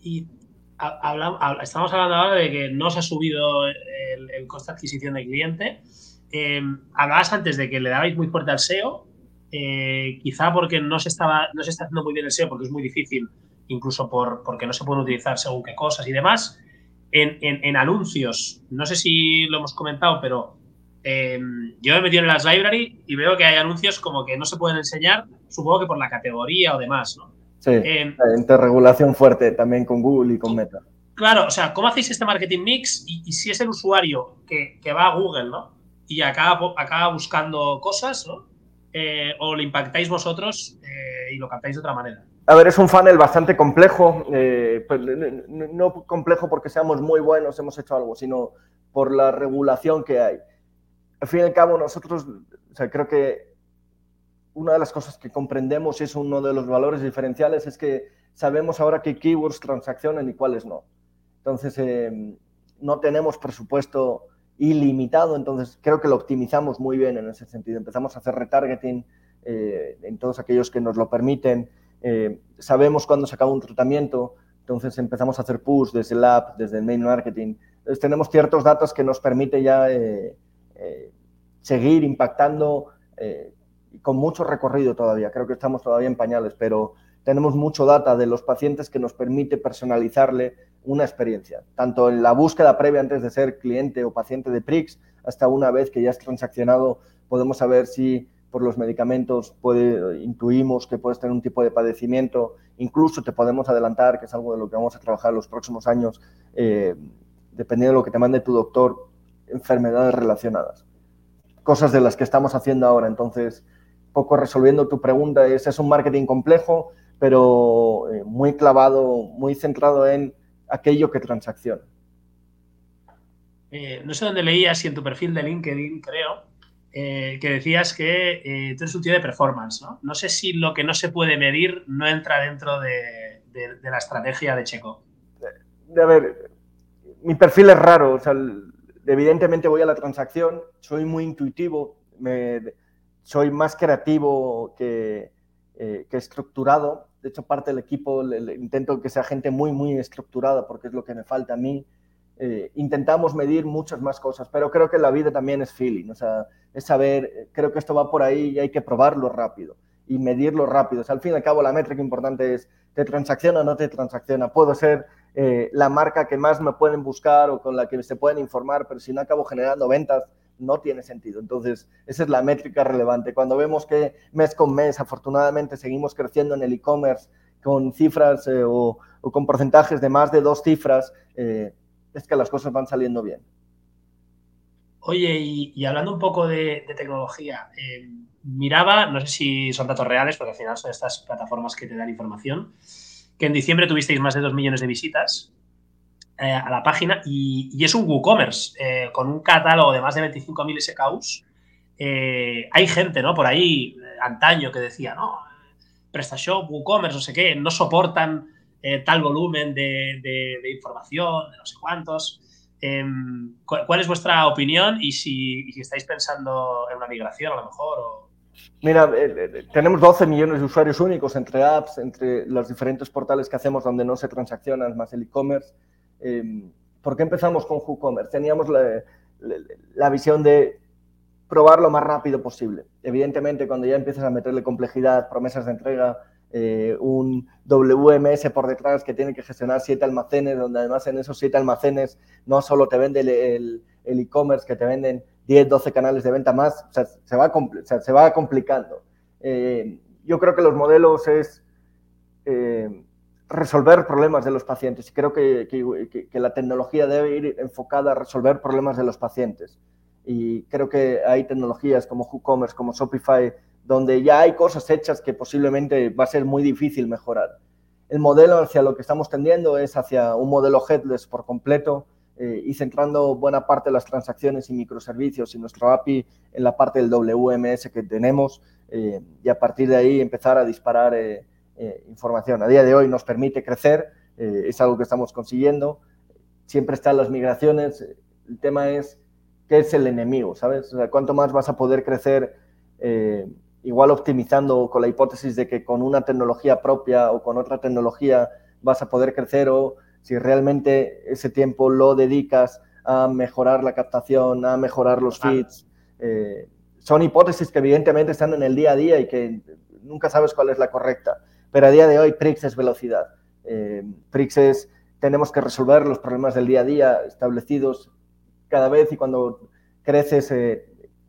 Y estamos hablando ahora de que no se ha subido el, coste de adquisición del cliente. Eh, hablabas antes de que le dabais muy fuerte al SEO, eh, quizá porque no se, estaba, no se está haciendo muy bien el SEO, porque es muy difícil, incluso por, porque no se pueden utilizar según qué cosas y demás. En, anuncios, no sé si lo hemos comentado, pero eh, yo me he metido en las library y veo que hay anuncios como que no se pueden enseñar, supongo que por la categoría o demás, ¿no? Sí, eh, interregulación fuerte también con Google y con Meta. Claro, o sea, ¿cómo hacéis este marketing mix? Y, si es el usuario que, va a Google, ¿no? Y acaba, acaba buscando cosas, ¿no? Eh, ¿O le impactáis vosotros eh, y lo captáis de otra manera? A ver, es un funnel bastante complejo, pues, no complejo porque seamos muy buenos, hemos hecho algo, sino por la regulación que hay. Al fin y al cabo, nosotros, o sea, creo que una de las cosas que comprendemos y es uno de los valores diferenciales es que sabemos ahora qué keywords transaccionan y cuáles no. Entonces, eh, no tenemos presupuesto ilimitado, entonces creo que lo optimizamos muy bien en ese sentido. Empezamos a hacer retargeting eh, en todos aquellos que nos lo permiten. Eh, sabemos cuándo se acaba un tratamiento, entonces empezamos a hacer push desde el app, desde el main marketing. Entonces tenemos ciertos datos que nos permite ya seguir impactando con mucho recorrido todavía. Creo que estamos todavía en pañales, pero tenemos mucho data de los pacientes que nos permite personalizarle una experiencia, tanto en la búsqueda previa antes de ser cliente o paciente de Prix, hasta una vez que ya es transaccionado, podemos saber si por los medicamentos puede, intuimos que puedes tener un tipo de padecimiento, incluso te podemos adelantar, que es algo de lo que vamos a trabajar los próximos años, eh, dependiendo de lo que te mande tu doctor, enfermedades relacionadas. Cosas de las que estamos haciendo ahora. Entonces, poco resolviendo tu pregunta, es, un marketing complejo, pero eh, muy clavado, muy centrado en aquello que transacciona. Eh, no sé dónde leías, si en tu perfil de LinkedIn, creo, eh, que decías que tú eres un tío de performance, ¿no? No sé si lo que no se puede medir no entra dentro de, la estrategia de Checo. a ver, mi perfil es raro, o sea, evidentemente voy a la transacción, soy muy intuitivo, soy más creativo que, eh, estructurado. De hecho, parte del equipo intento que sea gente muy, muy estructurada porque es lo que me falta a mí. Eh, intentamos medir muchas más cosas, pero creo que la vida también es feeling, o sea, es saber, creo que esto va por ahí y hay que probarlo rápido y medirlo rápido. O sea, al fin y al cabo, la métrica importante es, ¿te transacciona o no te transacciona? Puedo ser eh, la marca que más me pueden buscar o con la que se pueden informar, pero si no acabo generando ventas, no tiene sentido. Entonces, esa es la métrica relevante. Cuando vemos que mes con mes, afortunadamente, seguimos creciendo en el e-commerce con cifras eh, o, con porcentajes de más de dos cifras, eh, es que las cosas van saliendo bien. Oye, y, hablando un poco de, tecnología, eh, miraba, no sé si son datos reales, porque al final son estas plataformas que te dan información, que en diciembre tuvisteis más de dos millones de visitas eh, a la página y, es un WooCommerce eh, con un catálogo de más de 25.000 SKUs. Hay gente, ¿no? Por ahí, antaño, que decía, no, PrestaShop, WooCommerce, no sé qué, no soportan tal volumen de, información, de no sé cuántos. Em, ¿Cuál es vuestra opinión y si, estáis pensando en una migración a lo mejor? Mira, tenemos 12 millones de usuarios únicos entre apps, entre los diferentes portales que hacemos donde no se transaccionan, más el e-commerce. Em, ¿Por qué empezamos con WooCommerce? Teníamos la, visión de probar lo más rápido posible. Evidentemente, cuando ya empiezas a meterle complejidad, promesas de entrega, eh, un WMS por detrás que tiene que gestionar siete almacenes, donde además en esos siete almacenes no solo te vende el e-commerce, que te venden 10, 12 canales de venta más, o sea, se, va, se va complicando. Eh, yo creo que los modelos es eh, resolver problemas de los pacientes. Y creo que, que, la tecnología debe ir enfocada a resolver problemas de los pacientes. Y creo que hay tecnologías como WooCommerce, como Shopify, donde ya hay cosas hechas que posiblemente va a ser muy difícil mejorar. El modelo hacia lo que estamos tendiendo es hacia un modelo headless por completo eh, y centrando buena parte de las transacciones y microservicios y nuestro API en la parte del WMS que tenemos eh, y a partir de ahí empezar a disparar eh, información. A día de hoy nos permite crecer, es algo que estamos consiguiendo. Siempre están las migraciones. El tema es qué es el enemigo, ¿sabes? O cuánto más vas a poder crecer, igual optimizando con la hipótesis de que con una tecnología propia o con otra tecnología vas a poder crecer o si realmente ese tiempo lo dedicas a mejorar la captación, a mejorar los feeds. Eh, son hipótesis que evidentemente están en el día a día y que nunca sabes cuál es la correcta. Pero a día de hoy Prix es velocidad. Eh, Prix es, tenemos que resolver los problemas del día a día establecidos cada vez y cuando creces eh,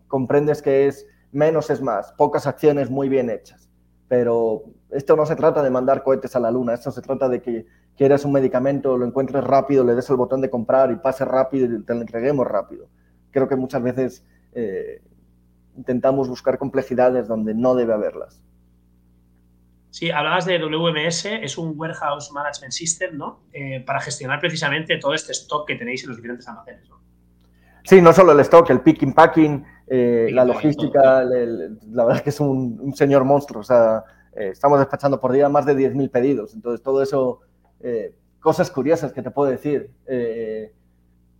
comprendes que es menos es más, pocas acciones muy bien hechas. Pero esto no se trata de mandar cohetes a la luna, esto se trata de que quieras un medicamento, lo encuentres rápido, le des el botón de comprar y pase rápido y te lo entreguemos rápido. Creo que muchas veces eh, intentamos buscar complejidades donde no debe haberlas. Sí, hablabas de WMS, es un Warehouse Management System, ¿no? Eh, para gestionar precisamente todo este stock que tenéis en los diferentes almacenes, ¿no? Sí, no solo el stock, el picking, packing, eh, la logística, la verdad es que es un, señor monstruo. O sea, eh, estamos despachando por día más de 10.000 pedidos. Entonces, todo eso, cosas curiosas que te puedo decir.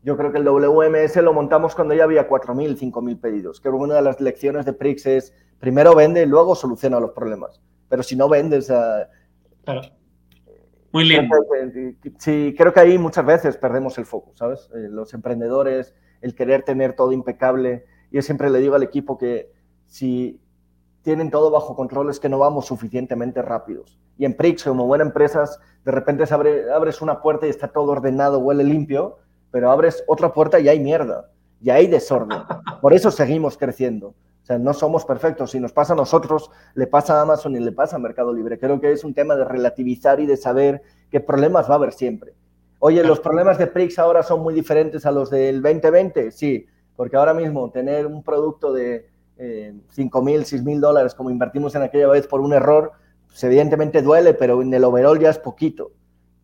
yo creo que el WMS lo montamos cuando ya había 4.000, 5.000 pedidos. Que una de las lecciones de Prix es primero vende y luego soluciona los problemas pero si no vendes... claro. Muy lindo. Sí, creo que ahí muchas veces perdemos el foco, ¿sabes? Eh, los emprendedores, el querer tener todo impecable. Yo siempre le digo al equipo que si tienen todo bajo control es que no vamos suficientemente rápidos. Y en Prix, como buenas empresas, de repente abres una puerta y está todo ordenado, huele limpio, pero abres otra puerta y hay mierda, y hay desorden. Por eso seguimos creciendo sea, no somos perfectos. Si nos pasa a nosotros, le pasa a Amazon y le pasa a Mercado Libre. Creo que es un tema de relativizar y de saber qué problemas va a haber siempre. Oye, ¿los problemas de Prix ahora son muy diferentes a los del 2020? Sí, porque ahora mismo tener un producto de eh, 5 mil, 6 mil dólares como invertimos en aquella vez por un error, pues evidentemente duele, pero en el overall ya es poquito.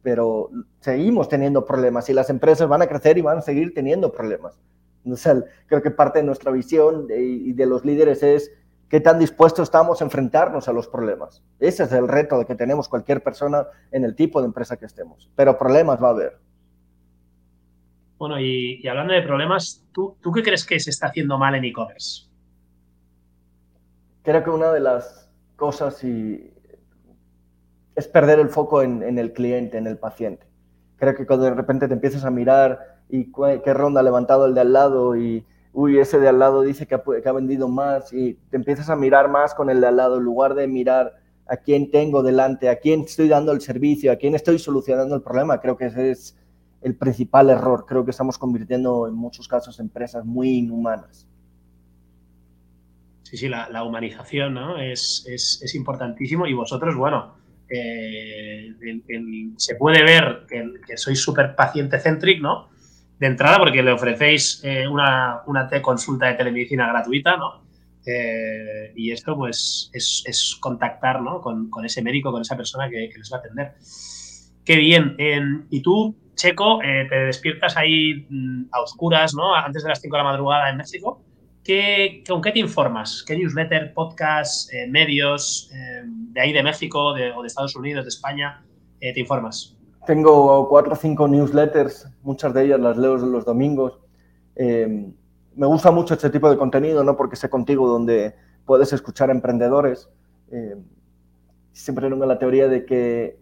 Pero seguimos teniendo problemas y las empresas van a crecer y van a seguir teniendo problemas creo que parte de nuestra visión y de los líderes es qué tan dispuestos estamos a enfrentarnos a los problemas. Ese es el reto de que tenemos cualquier persona en el tipo de empresa que estemos. Pero problemas va a haber. Bueno, y, hablando de problemas, ¿tú, ¿tú, qué crees que se está haciendo mal en e-commerce? Creo que una de las cosas y es perder el foco en, el cliente, en el paciente. Creo que cuando de repente te empiezas a mirar y qué ronda ha levantado el de al lado y, uy, ese de al lado dice que ha, vendido más y te empiezas a mirar más con el de al lado en lugar de mirar a quién tengo delante, a quién estoy dando el servicio, a quién estoy solucionando el problema. Creo que ese es el principal error. Creo que estamos convirtiendo en muchos casos empresas muy inhumanas. Sí, sí, la, humanización ¿no? es, es, importantísimo y vosotros, bueno, eh, se puede ver que, que sois súper paciente centric, ¿no? de entrada porque le ofrecéis eh, una, una consulta de telemedicina gratuita, ¿no? Eh, y esto, pues, es, contactar ¿no? con, ese médico, con esa persona que, les va a atender. Qué bien. y tú, Checo, eh, te despiertas ahí mm, a oscuras, ¿no? Antes de las 5 de la madrugada en México. ¿Qué, ¿Con qué te informas? ¿Qué newsletter, podcast, medios de ahí de México o de Estados Unidos, de España te informas? Tengo cuatro o cinco newsletters, muchas de ellas las leo los domingos. Eh, me gusta mucho este tipo de contenido, ¿no? Porque sé contigo donde puedes escuchar a emprendedores. Eh, siempre tengo la teoría de que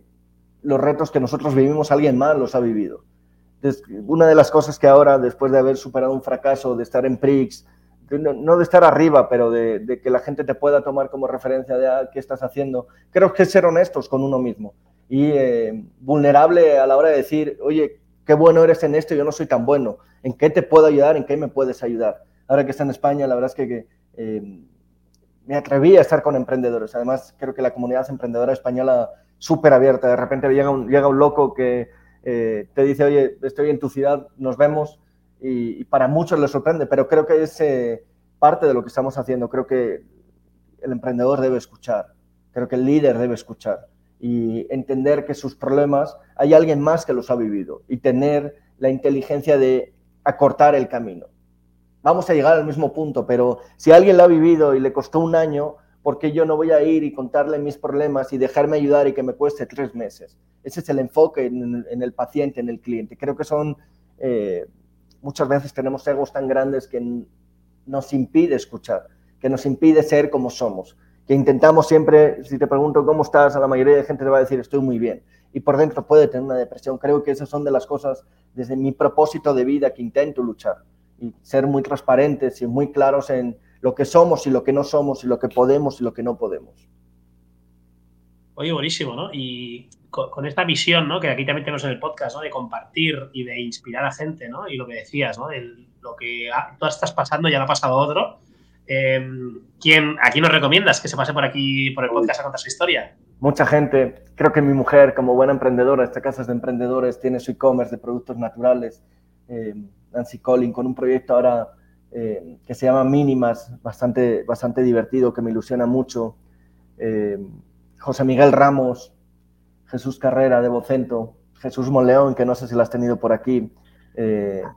los retos que nosotros vivimos, alguien más los ha vivido. una de las cosas que ahora, después de haber superado un fracaso, de estar en Prix, no, de estar arriba, pero de, que la gente te pueda tomar como referencia de ah, qué estás haciendo, creo que es ser honestos con uno mismo y eh, vulnerable a la hora de decir, oye, qué bueno eres en esto, yo no soy tan bueno, ¿en qué te puedo ayudar? ¿En qué me puedes ayudar? Ahora que está en España, la verdad es que, eh, me atreví a estar con emprendedores. Además, creo que la comunidad emprendedora española súper abierta. De repente llega un, llega un loco que eh, te dice, oye, estoy en tu ciudad, nos vemos. Y, para muchos les sorprende, pero creo que es parte de lo que estamos haciendo. Creo que el emprendedor debe escuchar. Creo que el líder debe escuchar y entender que sus problemas hay alguien más que los ha vivido y tener la inteligencia de acortar el camino. Vamos a llegar al mismo punto, pero si alguien lo ha vivido y le costó un año, ¿por qué yo no voy a ir y contarle mis problemas y dejarme ayudar y que me cueste tres meses? Ese es el enfoque en, el paciente, en el cliente. Creo que son, eh, muchas veces tenemos egos tan grandes que nos impide escuchar, que nos impide ser como somos que intentamos siempre, si te pregunto cómo estás, a la mayoría de gente te va a decir estoy muy bien. Y por dentro puede tener una depresión. Creo que esas son de las cosas desde mi propósito de vida que intento luchar. Y ser muy transparentes y muy claros en lo que somos y lo que no somos y lo que podemos y lo que no podemos. Oye, buenísimo, ¿no? Y con, esta visión, ¿no? Que aquí también tenemos en el podcast, ¿no? De compartir y de inspirar a gente, ¿no? Y lo que decías, ¿no? lo que tú estás pasando ya lo ha pasado otro Em, ¿quién, ¿A quién nos recomiendas que se pase por aquí, por el podcast a contar su historia? Mucha gente. Creo que mi mujer, como buena emprendedora, esta casa es de emprendedores, tiene su e-commerce de productos naturales. Eh, Nancy Collin, con un proyecto ahora eh, que se llama Mínimas, bastante, bastante divertido, que me ilusiona mucho. José Miguel Ramos, Jesús Carrera de Vocento, Jesús Monleón, que no sé si lo has tenido por aquí.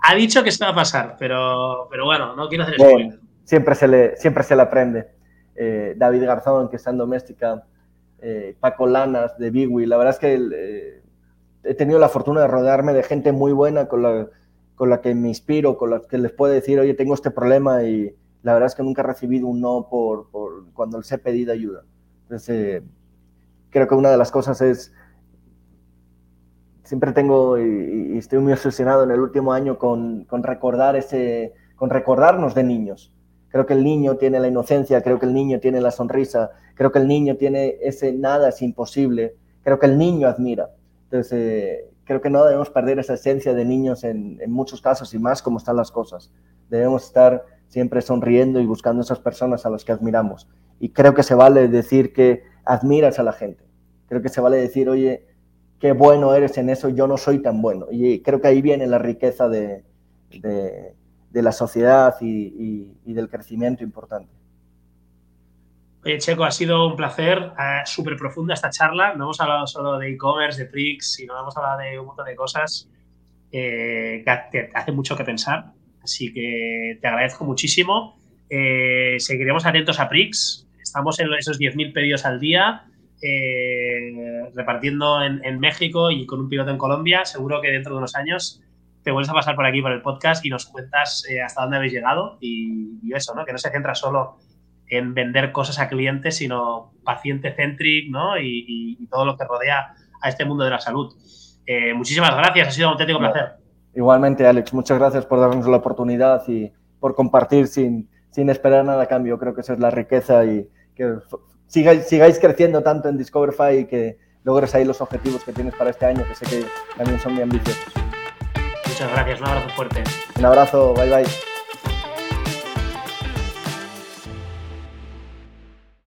ha dicho que se va a pasar, pero, pero bueno, no quiero hacer spoiler siempre se le, siempre se le aprende. Eh, David Garzón, que está en Doméstica, eh, Paco Lanas de Biwi. La verdad es que eh, he tenido la fortuna de rodearme de gente muy buena con la, con la que me inspiro, con la que les puedo decir, oye, tengo este problema y la verdad es que nunca he recibido un no por, cuando les he pedido ayuda. Entonces, creo que una de las cosas es, siempre tengo y, estoy muy obsesionado en el último año con, con recordar ese, con recordarnos de niños Creo que el niño tiene la inocencia, creo que el niño tiene la sonrisa, creo que el niño tiene ese nada es imposible, creo que el niño admira. Entonces, eh, creo que no debemos perder esa esencia de niños en, muchos casos y más como están las cosas. Debemos estar siempre sonriendo y buscando esas personas a las que admiramos. Y creo que se vale decir que admiras a la gente. Creo que se vale decir, oye, qué bueno eres en eso, yo no soy tan bueno. Y creo que ahí viene la riqueza de, de la sociedad y, del crecimiento importante. Oye, Checo, ha sido un placer, eh, súper profunda esta charla. No hemos hablado solo de e-commerce, de Prix, sino hemos hablado de un montón de cosas eh, que hace mucho que pensar. Así que te agradezco muchísimo. Eh, seguiremos atentos a Prix. Estamos en esos 10.000 pedidos al día, repartiendo en, México y con un piloto en Colombia. Seguro que dentro de unos años te vuelves a pasar por aquí por el podcast y nos cuentas eh, hasta dónde habéis llegado y, eso, ¿no? Que no se centra solo en vender cosas a clientes, sino paciente centric, ¿no? Y, todo lo que rodea a este mundo de la salud. Eh, muchísimas gracias, ha sido un auténtico placer. Igualmente, Alex, muchas gracias por darnos la oportunidad y por compartir sin, sin esperar nada a cambio. Creo que esa es la riqueza y que sigáis, sigáis creciendo tanto en Discoverify y que logres ahí los objetivos que tienes para este año, que sé que también son muy ambiciosos. Muchas gracias, un abrazo fuerte. Un abrazo, bye bye.